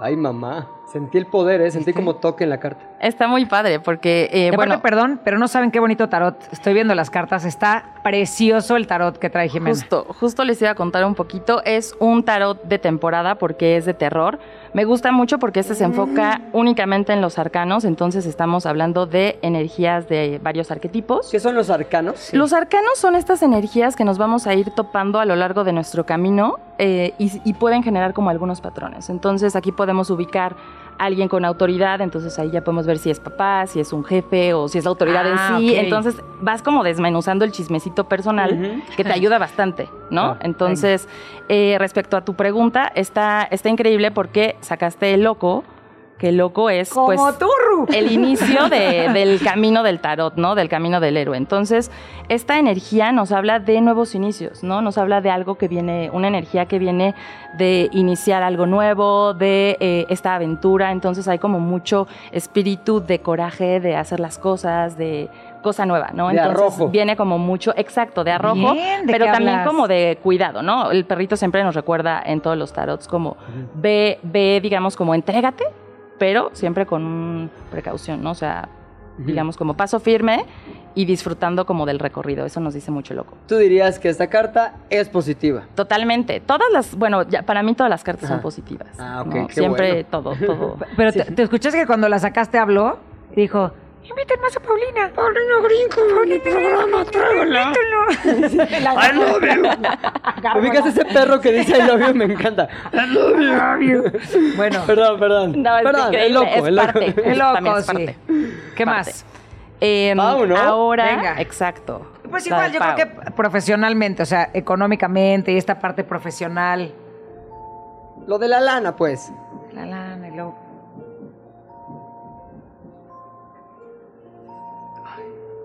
Ay, mamá, sentí el poder, ¿eh? sentí como toque en la carta. Está muy padre porque, eh, aparte, bueno, perdón, pero no saben qué bonito tarot. Estoy viendo las cartas. Está precioso el tarot que trae Jimena. Justo, justo les iba a contar un poquito. Es un tarot de temporada porque es de terror. Me gusta mucho porque este se enfoca Mm. únicamente en los arcanos, entonces estamos hablando de energías de varios arquetipos. ¿Qué son los arcanos? Los arcanos son estas energías que nos vamos a ir topando a lo largo de nuestro camino eh, y, y pueden generar como algunos patrones. Entonces aquí podemos ubicar alguien con autoridad, entonces ahí ya podemos ver si es papá, si es un jefe o si es la autoridad Ah, en sí. ok. Entonces vas como desmenuzando el chismecito personal que te ayuda bastante, ¿no? Ah, Entonces, eh, respecto a tu pregunta, está, está increíble porque sacaste el loco, el loco es Como pues, el inicio de- del camino del tarot, ¿no? Del camino del héroe. Entonces, esta energía nos habla de nuevos inicios, ¿no? Nos habla de algo que viene, una energía que viene de iniciar algo nuevo, de eh, esta aventura. Entonces, hay como mucho espíritu de coraje, de hacer las cosas, de cosa nueva, ¿no? De Entonces, arrojo. viene como mucho, exacto, de arrojo, Bien, ¿de pero qué también hablas? como de cuidado, ¿no? El perrito siempre nos recuerda en todos los tarots como ve, ve, digamos, como entrégate, pero siempre con precaución, ¿no? O sea, digamos, como paso firme y disfrutando como del recorrido. Eso nos dice mucho loco. Tú dirías que esta carta es positiva. Totalmente. Todas las, bueno, ya, para mí todas las cartas son positivas. Ah, ok, ¿no? qué Siempre bueno. todo, todo. Pero te, te escuchas que cuando la sacaste habló dijo, inviten más a Paulina. Paulina Brinco, Paulina programa, tráigala. I love you. ¿Ubicas ese perro que dice I love you? Me encanta. I love you. Bueno, Perdón, perdón. No, es perdón, increíble, es loco, es es loco. parte. es También loco, es sí. parte. ¿Qué Parte. más? Eh, Pau, ¿no? Ahora, Venga. exacto. Pues igual, yo creo que profesionalmente, o sea, económicamente y esta parte profesional. Lo de la lana, pues. La lana y luego-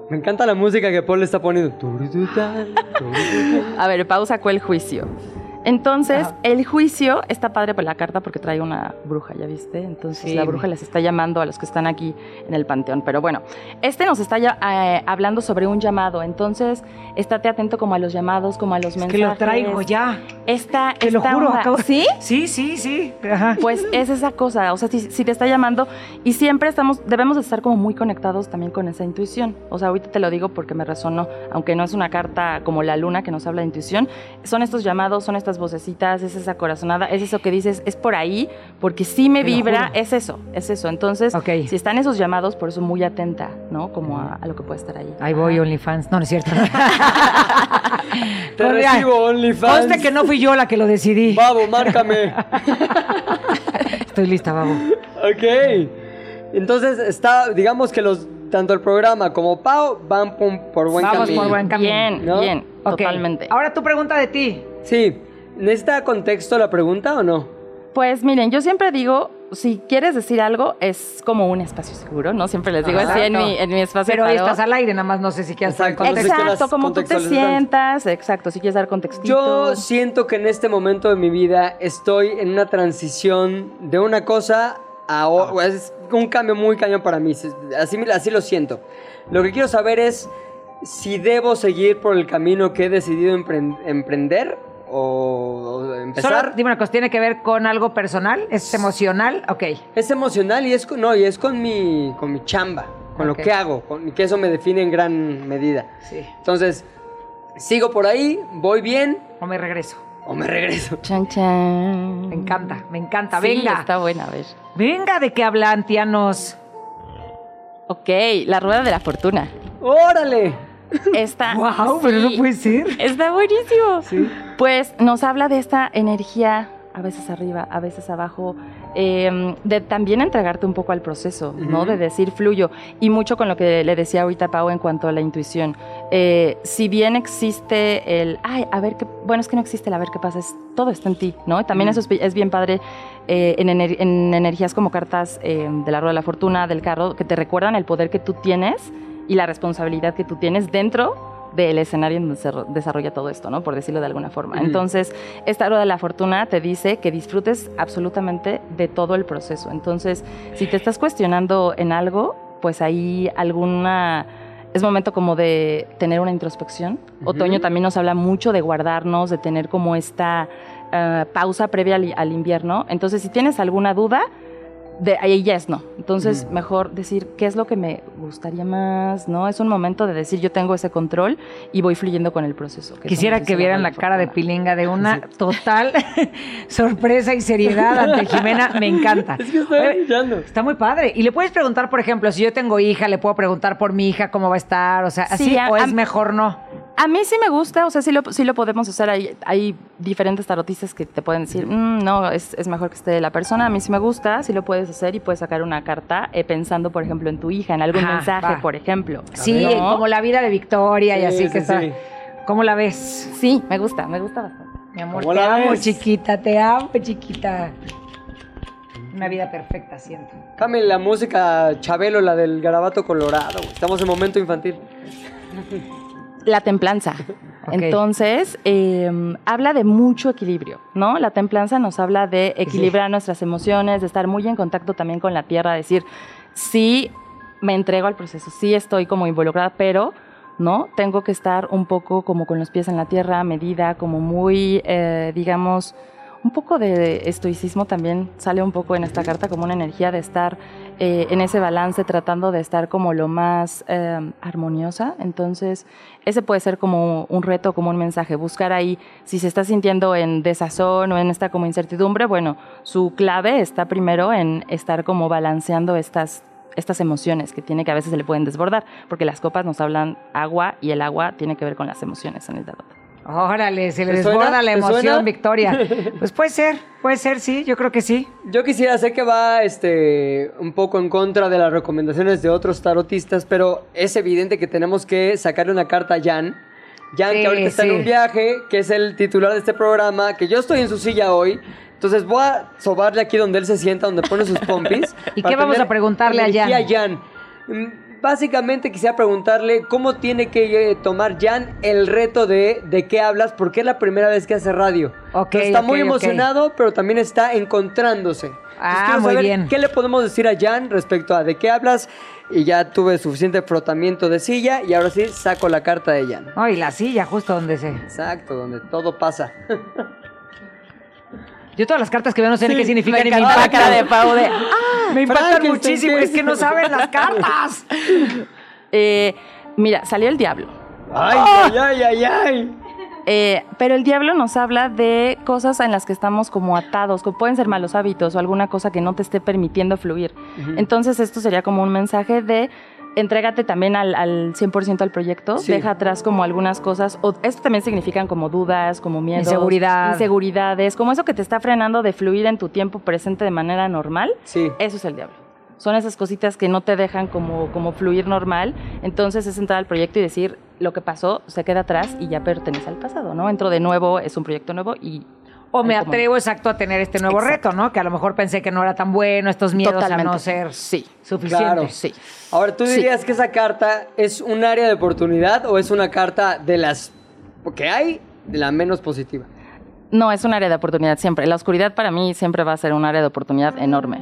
Me encanta la música que Paul le está poniendo. A ver, Pau sacó el juicio. Entonces, el juicio está padre por la carta porque trae una bruja, ¿ya viste? Entonces, Sí. la bruja les está llamando a los que están aquí en el panteón. Pero bueno, este nos está ya, eh, hablando sobre un llamado. Entonces, estate atento como a los llamados, como a los Es mensajes. que lo traigo ya. Esta, Te lo juro. onda- acabo- ¿Sí? Sí, sí, sí. Ajá. Pues es esa cosa, o sea, si, si te está llamando y siempre estamos, debemos de estar como muy conectados también con esa intuición. O sea, ahorita te lo digo porque me resonó, aunque no es una carta como la luna que nos habla de intuición, son estos llamados, son estas vocecitas, es esa corazonada, es eso que dices, es por ahí, porque sí me vibra, es eso, es eso. Entonces, si están esos llamados, por eso muy atenta, ¿no? Como a, a lo que puede estar ahí. Ahí voy, OnlyFans. No, no es cierto. Te Oiga, recibo, OnlyFans. Conste que no fui yo la que lo decidí. Babo, márcame. Estoy lista, babo. ok. Entonces está, digamos que los tanto el programa como Pau van por, por buen Vamos camino. por buen camino. Bien, ¿no? bien, totalmente. Ahora tu pregunta de ti. Sí. ¿Necesita contexto la pregunta o no? Pues miren, yo siempre digo, si quieres decir algo, es como un espacio seguro, ¿no? Siempre les digo así en mi, en mi espacio Pero estás al aire, nada más no sé si quieres Exacto, sé contexto. Exacto, como tú te sientas, exacto, si quieres dar contextito. Yo siento que en este momento de mi vida estoy en una transición de una cosa a otra. Es un cambio muy cañón para mí. Así, así lo siento. Lo que quiero saber es si debo seguir por el camino que he decidido empren- emprender o, o empezar. Solo dime una cosa, ¿tiene que ver con algo personal? ¿Es emocional? Ok. Es emocional y es con, no, y es con mi, con mi chamba, con lo que hago, con, y que eso me define en gran medida. Sí. Entonces, sigo por ahí, voy bien O me regreso. o me regreso. Chan, chan. Me encanta, me encanta. Sí, Venga. está buena, a ver. Venga, ¿de qué habla Antianos? Ok, la rueda de la fortuna. ¡Órale! Está. Wow, pero no sí, puede ser. Está buenísimo. Pues nos habla de esta energía, a veces arriba, a veces abajo, eh, de también entregarte un poco al proceso, ¿no? De decir fluyo. Y mucho con lo que le decía ahorita Pau en cuanto a la intuición. Eh, si bien existe el, ay, a ver qué, bueno, es que no existe el a ver qué pasa, es, todo está en ti, ¿no? Y también eso es, es bien padre eh, en, ener- en energías como cartas eh, de la rueda de la fortuna, del carro, que te recuerdan el poder que tú tienes y la responsabilidad que tú tienes dentro del escenario en donde se ro- desarrolla todo esto, ¿no? Por decirlo de alguna forma. Entonces, esta rueda de la fortuna te dice que disfrutes absolutamente de todo el proceso. Entonces, si te estás cuestionando en algo, pues ahí alguna... Es momento como de tener una introspección. Otoño también nos habla mucho de guardarnos, de tener como esta eh, pausa previa al, al invierno. Entonces, si tienes alguna duda, de ahí yes, no. Entonces, mejor decir qué es lo que me gustaría más, ¿no? Es un momento de decir yo tengo ese control y voy fluyendo con el proceso. que Quisiera que vieran la cara de. Pilinga de una total sorpresa y seriedad ante Jimena. Me encanta. Es que estoy Oye, brillando. Está muy padre. Y le puedes preguntar, por ejemplo, si yo tengo hija, le puedo preguntar por mi hija cómo va a estar, o sea, así, Sí, a- o es a- mejor no. A mí sí me gusta, o sea, sí lo, sí lo podemos hacer. Hay, hay diferentes tarotistas que te pueden decir, "Mm, no, es, es mejor que esté la persona. A mí sí me gusta, sí lo puedes hacer y puedes sacar una carta eh, pensando, por ejemplo, en tu hija, en algún Ajá, mensaje, va. por ejemplo. Sí, ¿No? como la vida de Victoria y Sí, así sí, que está. sí. ¿Cómo la ves? Sí, me gusta, me gusta bastante. Mi amor, ¿Cómo te la amo, ves? chiquita, te amo, chiquita. Una vida perfecta, siento. Dame la música Chabelo, la del garabato colorado. Estamos en momento infantil. La templanza. Entonces, eh, habla de mucho equilibrio, ¿no? La templanza nos habla de equilibrar nuestras emociones, de estar muy en contacto también con la tierra, decir, sí me entrego al proceso, sí estoy como involucrada, pero, ¿no? Tengo que estar un poco como con los pies en la tierra, medida, como muy, eh, digamos, un poco de estoicismo también sale un poco en esta carta, como una energía de estar eh, en ese balance, tratando de estar como lo más eh, armoniosa. Entonces, ese puede ser como un reto, como un mensaje, buscar ahí, si se está sintiendo en desazón o en esta como incertidumbre, bueno, su clave está primero en estar como balanceando estas estas emociones que tiene que a veces se le pueden desbordar, porque las copas nos hablan agua y el agua tiene que ver con las emociones en el tarot. Órale, se le desborda la ¿Te emoción? Victoria. Pues puede ser, puede ser, sí, yo creo que sí. Yo quisiera, sé que va este, un poco en contra de las recomendaciones de otros tarotistas, pero es evidente que tenemos que sacarle una carta a Jan. Jan, Sí, que ahorita está sí. en un viaje, que es el titular de este programa, que yo estoy en su silla hoy. Entonces voy a sobarle aquí donde él se sienta, donde pone sus pompis. ¿Y qué vamos a preguntarle a energía Jan? Básicamente quisiera preguntarle cómo tiene que eh, tomar Jan el reto de de qué hablas, porque es la primera vez que hace radio. Ok, Entonces, está muy emocionado, pero también está encontrándose. Ah, muy saber bien. ¿Qué le podemos decir a Jan respecto a de qué hablas? Y ya tuve suficiente frotamiento de silla y ahora sí saco la carta de Jan. Ay, la silla, justo donde se. Exacto, donde todo pasa. Yo todas las cartas que veo no sé ni qué significan me y me impactan. cara de Pau de, "Ah". me impactan muchísimo. ¿qué Es que no saben las cartas. Eh, mira, salió el diablo. ¡Ay, ay, ay, ay! ay. Eh, pero el diablo nos habla de cosas en las que estamos como atados, que pueden ser malos hábitos o alguna cosa que no te esté permitiendo fluir. Entonces esto sería como un mensaje de entrégate también al, al 100% al proyecto, Sí. deja atrás como algunas cosas, o esto también significan como dudas, como miedos, Inseguridad. inseguridades, como eso que te está frenando de fluir en tu tiempo presente de manera normal, Sí. eso es el diablo. Son esas cositas que no te dejan como, como fluir normal. Entonces es entrar al proyecto y decir, lo que pasó se queda atrás y ya pertenece al pasado, ¿no? Entro de nuevo, es un proyecto nuevo y... O me atrevo exacto a tener este nuevo Exacto. reto, ¿no? Que a lo mejor pensé que no era tan bueno, estos miedos a no ser Sí. suficiente. Claro. Sí. Ahora, ¿tú Sí. dirías que esa carta es un área de oportunidad o es una carta de las que hay, de la menos positiva? No, es un área de oportunidad siempre. La oscuridad para mí siempre va a ser un área de oportunidad enorme.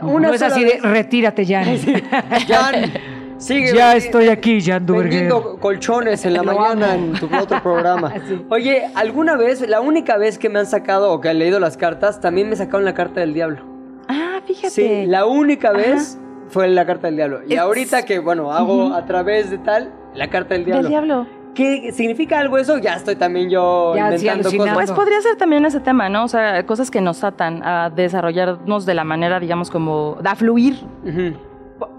Una no es así de retírate, Jan. Jan, sigue. Ya vendi- estoy aquí, Jan. Vendiendo colchones en la mañana en tu otro programa. Oye, ¿alguna vez, la única vez que me han sacado o que han leído las cartas, también me sacaron la carta del diablo? Ah, fíjate. Sí, la única vez fue la carta del diablo. Y Es- ahorita que, bueno, hago a través de tal, la carta del diablo. Del diablo. ¿Qué significa algo eso? Ya estoy también yo Ya, sí, inventando. Pues cosas. podría ser también ese tema, ¿no? O sea, cosas que nos atan a desarrollarnos de la manera, digamos, como a fluir. Ujú.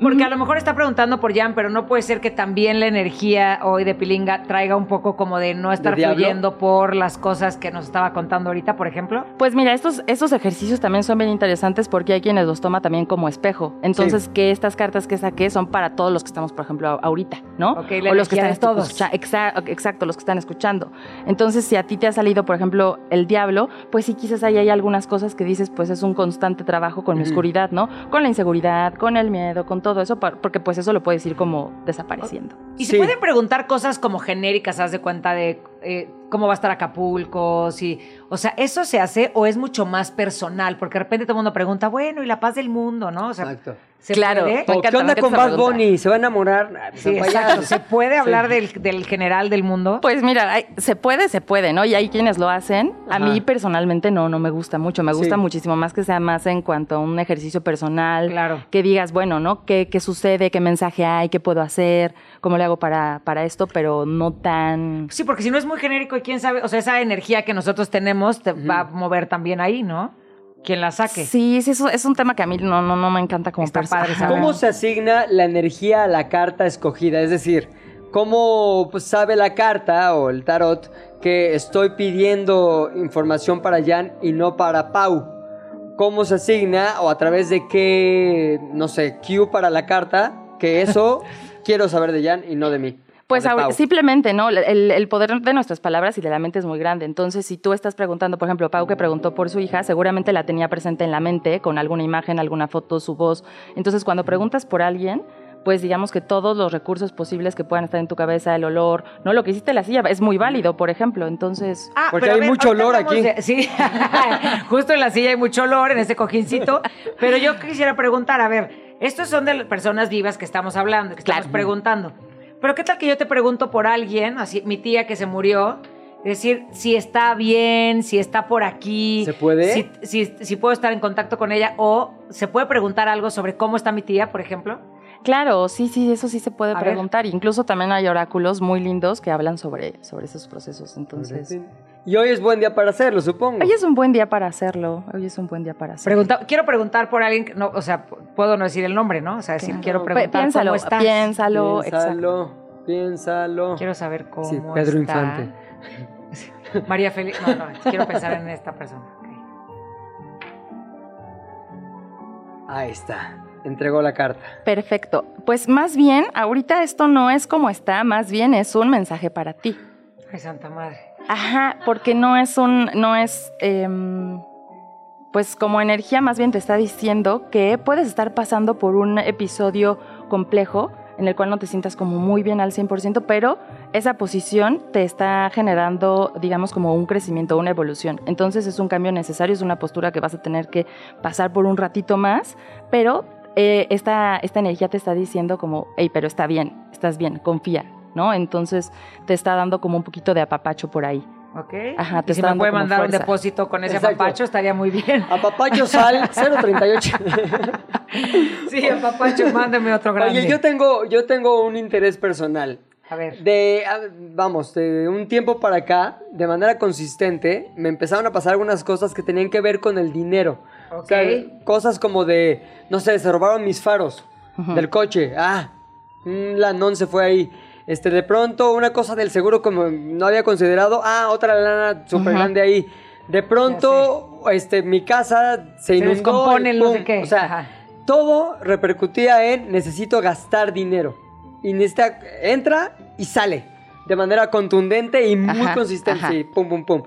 Porque a lo mejor está preguntando por Jan, pero no puede ser que también la energía hoy de Pilinga traiga un poco como de no estar diablo? fluyendo por las cosas que nos estaba contando ahorita, por ejemplo. Pues mira, estos, estos ejercicios también son bien interesantes porque hay quienes los toma también como espejo. Entonces, Sí. que estas cartas que saqué son para todos los que estamos, por ejemplo, ahorita, ¿no? Ok, la o los que están de todos. escucha- exacto, los que están escuchando. Entonces, si a ti te ha salido, por ejemplo, el diablo, pues sí, quizás ahí hay algunas cosas que dices, pues es un constante trabajo con mi Ujú. oscuridad, ¿no? Con la inseguridad, con el miedo, con todo eso, porque pues eso lo puedes ir como desapareciendo. Y Sí. se pueden preguntar cosas como genéricas, haz de cuenta de eh, cómo va a estar Acapulco, si, o sea, eso se hace o es mucho más personal, porque de repente todo el mundo pregunta, bueno, y la paz del mundo, ¿no? O sea, Exacto. ¿se Claro. puede? Me O, ¿Qué encanta, onda me con encanta Bad. Bunny? ¿Se va a enamorar? Sí, exacto. ¿Se puede hablar del, del general del mundo? Pues mira, hay- se puede, se puede, ¿no? Y hay quienes lo hacen. A Ajá. mí personalmente no, no me gusta mucho. Me gusta Sí. muchísimo más que sea más en cuanto a un ejercicio personal. Claro. Que digas, bueno, ¿no? ¿Qué, qué sucede? ¿Qué mensaje hay? ¿Qué puedo hacer? ¿Cómo le hago para, para esto? Pero no tan... Sí, porque si no es muy genérico y quién sabe, o sea, esa energía que nosotros tenemos te va a mover también ahí, ¿no? Quien la saque. Sí, sí, eso es un tema que a mí no, no, no me encanta como padre. ¿Cómo se asigna la energía a la carta escogida? Es decir, ¿cómo pues, sabe la carta o el tarot que estoy pidiendo información para Jan y no para Pau? ¿Cómo se asigna o a través de qué, no sé, cue para la carta? Que eso quiero saber de Jan y no de mí. Pues ahora- simplemente, ¿no? El, el poder de nuestras palabras y de la mente es muy grande. Entonces, si tú estás preguntando, por ejemplo, Pau que preguntó por su hija, seguramente la tenía presente en la mente con alguna imagen, alguna foto, su voz. Entonces, cuando preguntas por alguien, pues digamos que todos los recursos posibles que puedan estar en tu cabeza, el olor, ¿no? Lo que hiciste en la silla es muy válido, por ejemplo. Entonces, Ah, Porque hay ver, mucho olor aquí. de- sí, justo en la silla hay mucho olor, en ese cojincito. Pero yo quisiera preguntar, a ver, estos son de las personas vivas que estamos hablando, que estamos preguntando. Pero ¿qué tal que yo te pregunto por alguien, así mi tía que se murió, decir si está bien, si está por aquí? ¿Se puede? Si, si, si puedo estar en contacto con ella o se puede preguntar algo sobre cómo está mi tía, por ejemplo. Claro, sí, sí, eso sí se puede A ver. preguntar. Incluso también hay oráculos muy lindos que hablan sobre, sobre esos procesos. Entonces, Y hoy es buen día para hacerlo, supongo. hoy es un buen día para hacerlo. Hoy es un buen día para hacerlo. Pregunta, quiero preguntar por alguien, que no, o sea, puedo no decir el nombre, ¿no? O sea, decir, Claro. quiero preguntar piénsalo, cómo estás. piénsalo, exacto. piénsalo, piénsalo. Quiero saber cómo Sí, Pedro está. Infante. María Félix. No, no, quiero pensar en esta persona. Ahí está. Entregó la carta. Perfecto. Pues más bien, ahorita esto no es como está, más bien es un mensaje para ti. Ay, santa madre. Ajá, porque no es un, no es, em, pues como energía, más bien te está diciendo que puedes estar pasando por un episodio complejo en el cual no te sientas como muy bien al 100%, pero esa posición te está generando, digamos, como un crecimiento, una evolución. Entonces es un cambio necesario, es una postura que vas a tener que pasar por un ratito más, pero eh, esta, esta energía te está diciendo como, hey, pero está bien, estás bien, confía, ¿no? Entonces te está dando como un poquito de apapacho por ahí. Ok. Ajá, te y si me puede mandar un depósito con ese Exacto. papacho, estaría muy bien. A Papayo Sal 038. Sí, a papacho, mándame otro grande. Oye, yo tengo, yo tengo un interés personal. A ver. De, vamos, de un tiempo para acá, de manera consistente, me empezaron a pasar algunas cosas que tenían que ver con el dinero. O sea, cosas como de, no sé, se robaron mis faros Ujú. del coche. Ah, un lanón se fue ahí. Este, de pronto, una cosa del seguro como no había considerado. Ah, otra lana súper Ujú. grande ahí. De pronto, este, mi casa se Se inundó. descompone no sé qué. O sea, Ajá. todo repercutía en necesito gastar dinero. Y necesita, entra y sale. De manera contundente y muy Ajá, consistente. ajá. pum, pum, pum.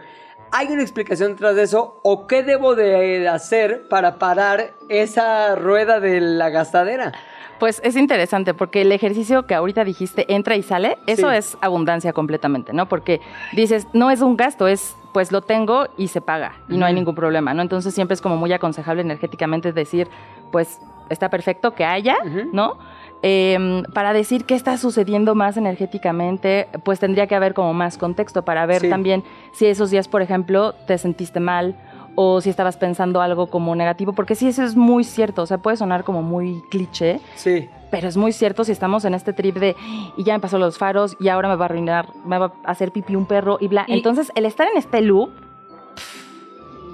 ¿Hay una explicación detrás de eso? ¿O qué debo de hacer para parar esa rueda de la gastadera? Pues es interesante porque el ejercicio que ahorita dijiste entra y sale, eso Sí. es abundancia completamente, ¿no? Porque dices, no es un gasto, es pues lo tengo y se paga y no hay ningún problema, ¿no? Entonces siempre es como muy aconsejable energéticamente decir, pues está perfecto que haya. ¿no? Em, para decir qué está sucediendo más energéticamente, pues tendría que haber como más contexto para ver Sí. también si esos días, por ejemplo, te sentiste mal o si estabas pensando algo como negativo, porque sí, eso es muy cierto, o sea, puede sonar como muy cliché, Sí. pero es muy cierto si estamos en este trip de y ya me pasó los faros y ahora me va a arruinar, me va a hacer pipí un perro y bla. Y- Entonces, el estar en este loop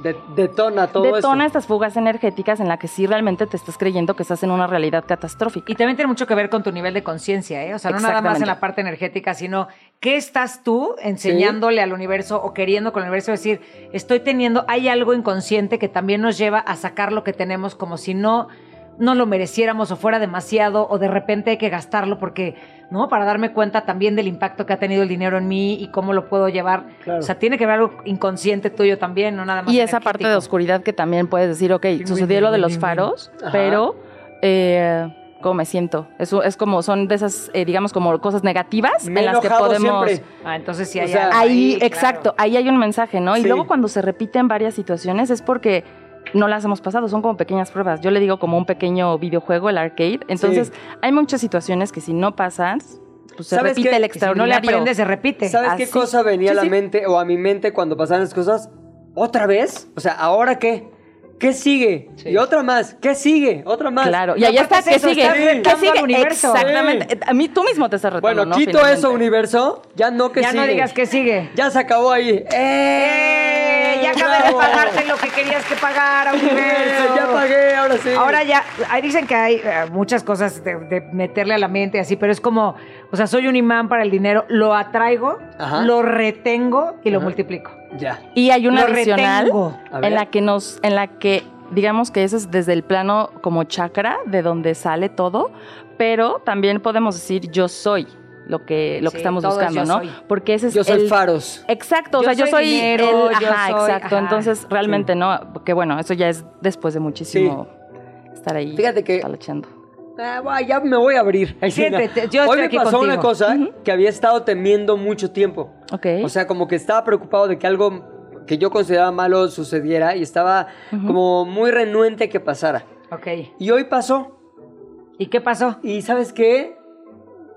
De- detona todo detona eso. estas fugas energéticas en la que sí realmente te estás creyendo que estás en una realidad catastrófica. Y también tiene mucho que ver con tu nivel de conciencia, ¿eh? O sea, no nada más en la parte energética, sino qué estás tú enseñándole al universo o queriendo con el universo decir, estoy teniendo, hay algo inconsciente que también nos lleva a sacar lo que tenemos como si no no lo mereciéramos o fuera demasiado o de repente hay que gastarlo porque, ¿no? Para darme cuenta también del impacto que ha tenido el dinero en mí y cómo lo puedo llevar. Claro. O sea, tiene que ver algo inconsciente tuyo también, no nada más Y esa parte de oscuridad que también puedes decir, ok, sucedió lo de los faros, Ajá. pero eh, cómo me siento. Eso es como, son de esas, eh, digamos, como cosas negativas Me en las que podemos... siempre. Ah, entonces sí O hay sea, algo Ahí, claro. exacto, ahí hay un mensaje, ¿no? Y luego cuando se repiten varias situaciones es porque no las hemos pasado, son como pequeñas pruebas. Yo le digo como un pequeño videojuego, el arcade. Entonces, hay muchas situaciones que si no pasas, pues se ¿Sabes repite qué? el si no le extraordinario. aprendes, se repite. ¿Sabes qué cosa venía a la sí. mente o a mi mente cuando pasaban las cosas? ¿Otra vez? O sea, ¿ahora qué? ¿Qué sigue? Y otra más. ¿Qué sigue? Otra más. Claro, y Y ahí está, es ¿qué eso, sigue? ¿Qué sigue? universo. Exactamente. A mí tú mismo te estás retando, Bueno, ¿no? quito Finalmente. eso, universo. Ya no que ya sigue. no digas que sigue. Ya se acabó ahí. ¡Eh! ¡Eh! Ya acabé de pagarte lo que querías que pagara, universo. Ya pagué, ahora sí. Ahora ya, ahí dicen que hay eh, muchas cosas de, de meterle a la mente así, pero es como, o sea, soy un imán para el dinero, lo atraigo, Ajá. lo retengo y lo multiplico. Ya. Y hay una Lo adicional en la que nos, en la que digamos que eso es desde el plano como chakra, de donde sale todo, pero también podemos decir yo soy lo que, lo Sí, que estamos buscando, yo ¿no? soy. Porque ese es Yo soy el, faros. Exacto, o sea, yo soy dinero, el- yo ajá, soy- exacto. ajá. Entonces, realmente no, que bueno, eso ya es después de muchísimo estar ahí Fíjate que-. Ah, ya me voy a abrir. Yo Hoy me pasó una cosa que había estado temiendo mucho tiempo. Ok. O sea, como que estaba preocupado de que algo que yo consideraba malo sucediera y estaba como muy renuente a que pasara. Ok. Y hoy pasó. ¿Y qué pasó? Y ¿sabes qué?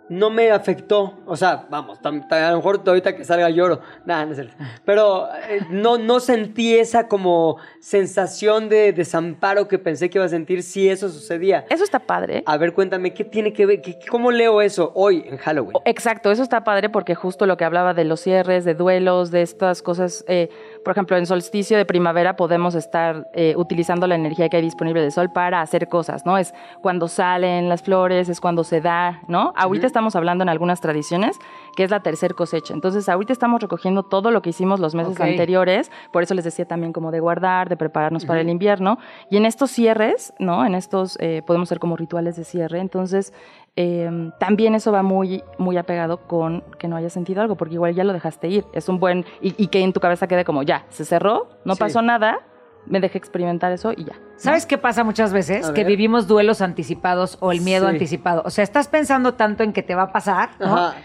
No me afectó. O sea, vamos, a lo mejor ahorita que salga lloro. Nada, no es cierto. Pero eh, no, no sentí esa como sensación de desamparo que pensé que iba a sentir si eso sucedía. eso está padre. A ver, cuéntame, ¿qué tiene que ver? ¿Qué- ¿Cómo leo eso hoy en Halloween? Exacto, eso está padre porque justo lo que hablaba de los cierres, de duelos, de estas cosas, eh, por ejemplo, en solsticio de primavera podemos estar eh, utilizando la energía que hay disponible del sol para hacer cosas, ¿no? Es cuando salen las flores, es cuando se da, ¿no? Ahorita estamos hablando en algunas tradiciones que es la tercer cosecha. Entonces, ahorita estamos recogiendo todo lo que hicimos los meses anteriores, por eso les decía también como de guardar, de prepararnos para el invierno. Y en estos cierres, ¿no? En estos eh, podemos hacer como rituales de cierre. Entonces, eh, también eso va muy, muy apegado con que no hayas sentido algo, porque igual ya lo dejaste ir. Es un buen. Y, y que en tu cabeza quede como, ya, se cerró, no Sí. pasó nada, me dejé experimentar eso y ya. ¿Sabes qué pasa muchas veces? Que vivimos duelos anticipados o el miedo Sí. anticipado. O sea, estás pensando tanto en que te va a pasar, ¿no? Ajá.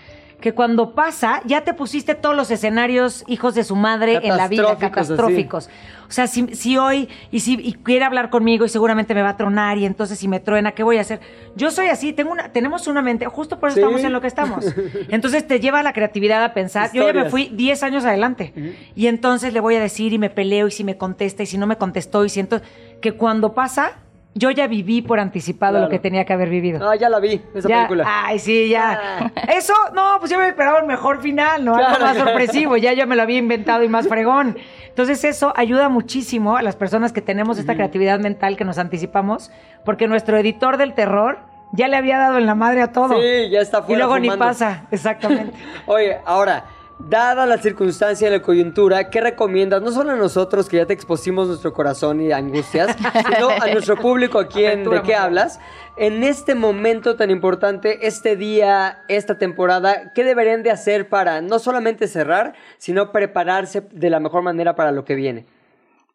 Que cuando pasa, ya te pusiste todos los escenarios hijos de su madre en la vida, Catastróficos. O sea, si, si hoy, y si y quiere hablar conmigo y seguramente me va a tronar, y entonces si me truena, ¿qué voy a hacer? Yo soy así, tengo una, tenemos una mente, justo por eso Sí. estamos en lo que estamos. Entonces te lleva la creatividad a pensar. Yo ya me fui 10 años adelante. Y entonces le voy a decir y me peleo y si me contesta y si no me contestó y siento que cuando pasa, yo ya viví por anticipado Claro. lo que tenía que haber vivido. Ah, ya la vi, esa Ya, película. Ay, sí, ya. Eso, no, pues yo me esperaba un mejor final, ¿no? Algo más sorpresivo, ya yo me lo había inventado y más fregón. Entonces eso ayuda muchísimo a las personas que tenemos esta creatividad mental que nos anticipamos, porque nuestro editor del terror ya le había dado en la madre a todo. Sí, ya está y fuera luego ni pasa, exactamente. Oye, ahora, dada la circunstancia y la coyuntura, ¿qué recomiendas? No solo a nosotros que ya te expusimos nuestro corazón y angustias, sino a nuestro público aquí en Aventura ¿De qué hablas? En este momento tan importante, este día, esta temporada, ¿qué deberían de hacer para no solamente cerrar, sino prepararse de la mejor manera para lo que viene?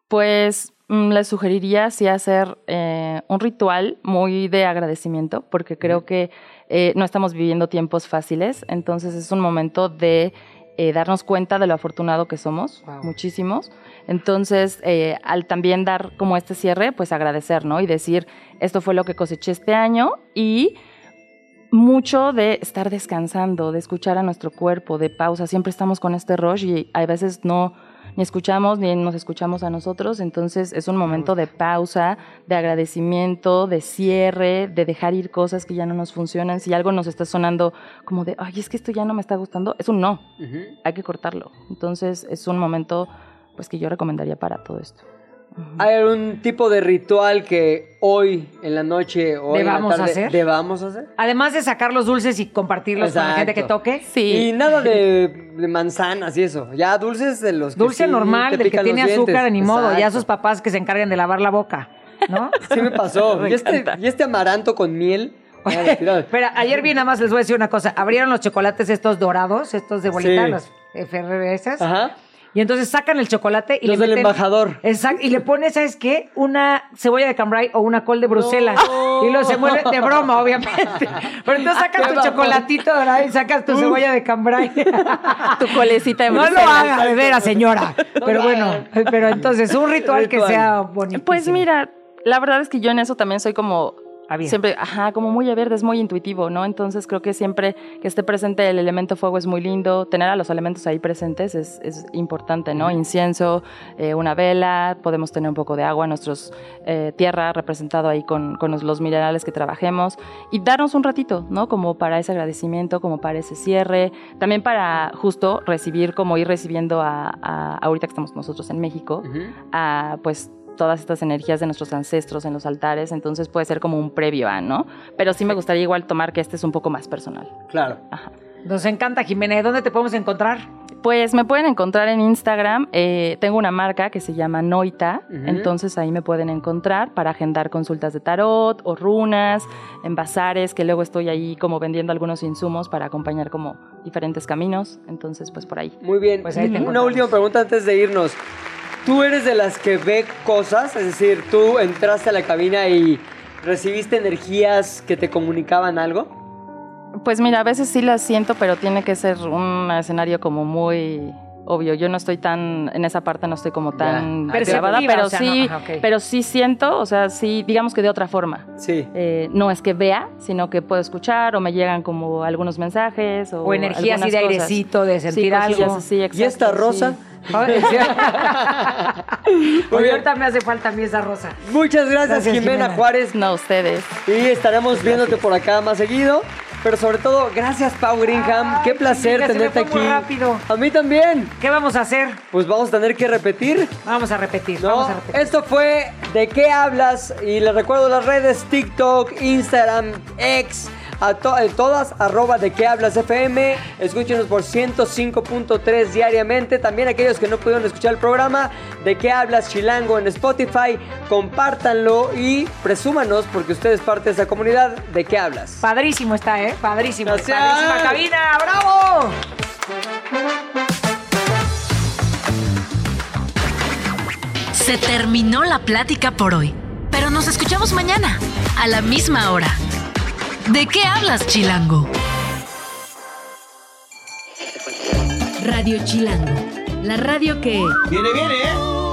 Pues mm, les sugeriría sí hacer eh, un ritual muy de agradecimiento, porque creo que eh, no estamos viviendo tiempos fáciles, entonces es un momento de eh, darnos cuenta de lo afortunado que somos, Wow. muchísimos. Entonces, eh, al también dar como este cierre, pues agradecer, ¿no? Y decir, esto fue lo que coseché este año y mucho de estar descansando, de escuchar a nuestro cuerpo, de pausa. Siempre estamos con este rush y a veces no ni escuchamos ni nos escuchamos a nosotros. Entonces es un momento de pausa, de agradecimiento, de cierre, de dejar ir cosas que ya no nos funcionan. Si algo nos está sonando como de, ay, es que esto ya no me está gustando, es un no. Hay que cortarlo. Entonces es un momento pues que yo recomendaría para todo esto. ¿Hay algún tipo de ritual que hoy en la noche o hoy en la ¿Debamos tarde hacer? debamos hacer? Además de sacar los dulces y compartirlos con la gente que toque. Sí. Y nada de, de manzanas y eso. Ya dulces de los que Dulce sí normal, te del que tiene azúcar, ni modo. Ya sus papás que se encarguen de lavar la boca, ¿no? Sí me pasó. Me y, este, y este amaranto con miel. Pero ayer vi nada más, les voy a decir una cosa. Abrieron los chocolates estos dorados, estos de bolita, Sí. los FRS. Ajá. Y entonces sacan el chocolate y Los le del meten- embajador. Exacto. Y le pones, ¿sabes qué? Una cebolla de cambray o una col de Bruselas. Y lo se mueve de broma, obviamente. Pero entonces sacas Qué tu chocolatito ¿verdad? y sacas tu cebolla de cambray. Tu colecita de No lo Bruselas. haga, de veras, señora. Pero bueno, pero entonces, un ritual, que Ritual. sea bonito. Pues mira, la verdad es que yo en eso también soy como Abierta. siempre, ajá, como muy abierta, es muy intuitivo, ¿no? Entonces creo que siempre que esté presente el elemento fuego es muy lindo, tener a los elementos ahí presentes es, es importante, ¿no? Incienso, eh, una vela, podemos tener un poco de agua, nuestros eh, tierra representado ahí con, con los, los minerales que trabajemos y darnos un ratito, ¿no? Como para ese agradecimiento, como para ese cierre, también para justo recibir, como ir recibiendo a, a- ahorita que estamos nosotros en México, a pues todas estas energías de nuestros ancestros en los altares, entonces puede ser como un previo a, ¿no? Pero sí me gustaría igual tomar que este es un poco más personal. Claro. Nos encanta, Jimena. ¿Y ¿Dónde te podemos encontrar? Pues me pueden encontrar en Instagram, eh, tengo una marca que se llama Noita, entonces ahí me pueden encontrar para agendar consultas de tarot o runas, en bazares, que luego estoy ahí como vendiendo algunos insumos para acompañar como diferentes caminos, entonces pues por ahí. Muy bien. Pues ahí te Una última pregunta antes de irnos. ¿Tú eres de las que ve cosas? Es decir, ¿tú entraste a la cabina y recibiste energías que te comunicaban algo? Pues mira, a veces sí las siento, pero tiene que ser un escenario como muy obvio. Yo no estoy tan, en esa parte no estoy como tan Perceptiva, pero o sea, sí, no, ajá, ok. pero sí siento, o sea, sí, digamos que de otra forma. Sí. Eh, no es que vea, sino que puedo escuchar o me llegan como algunos mensajes o, O energía así de cosas. airecito, de sentir Sí, algo. así, ¿Y exacto, esta rosa? sí. Bien. ahorita me hace falta a mí esa rosa. Muchas gracias, Gracias, Jimena, Jimena. Juárez. No, ustedes. Y estaremos viéndote por acá más seguido. Pero sobre todo, gracias, Pau Greenham. Ay, Qué placer mira, se me tenerte muy aquí. rápido. A mí también. ¿Qué vamos a hacer? Pues vamos a tener que repetir. Vamos a repetir, ¿no? vamos a repetir. Esto fue ¿De qué hablas? Y les recuerdo las redes TikTok, Instagram, X, a to- todas, arroba de qué hablas FM. Escúchenos por 105.3 diariamente. También aquellos que no pudieron escuchar el programa, de qué hablas Chilango en Spotify. Compártanlo y presúmanos porque usted es parte de esa comunidad. ¿De qué hablas? Padrísimo está, ¿eh? Padrísimo. Gracias. Padrísima cabina. ¡Bravo! Se terminó la plática por hoy, pero nos escuchamos mañana, a la misma hora. ¿De qué hablas, Chilango? Radio Chilango, la radio que... Viene, viene, ¿eh?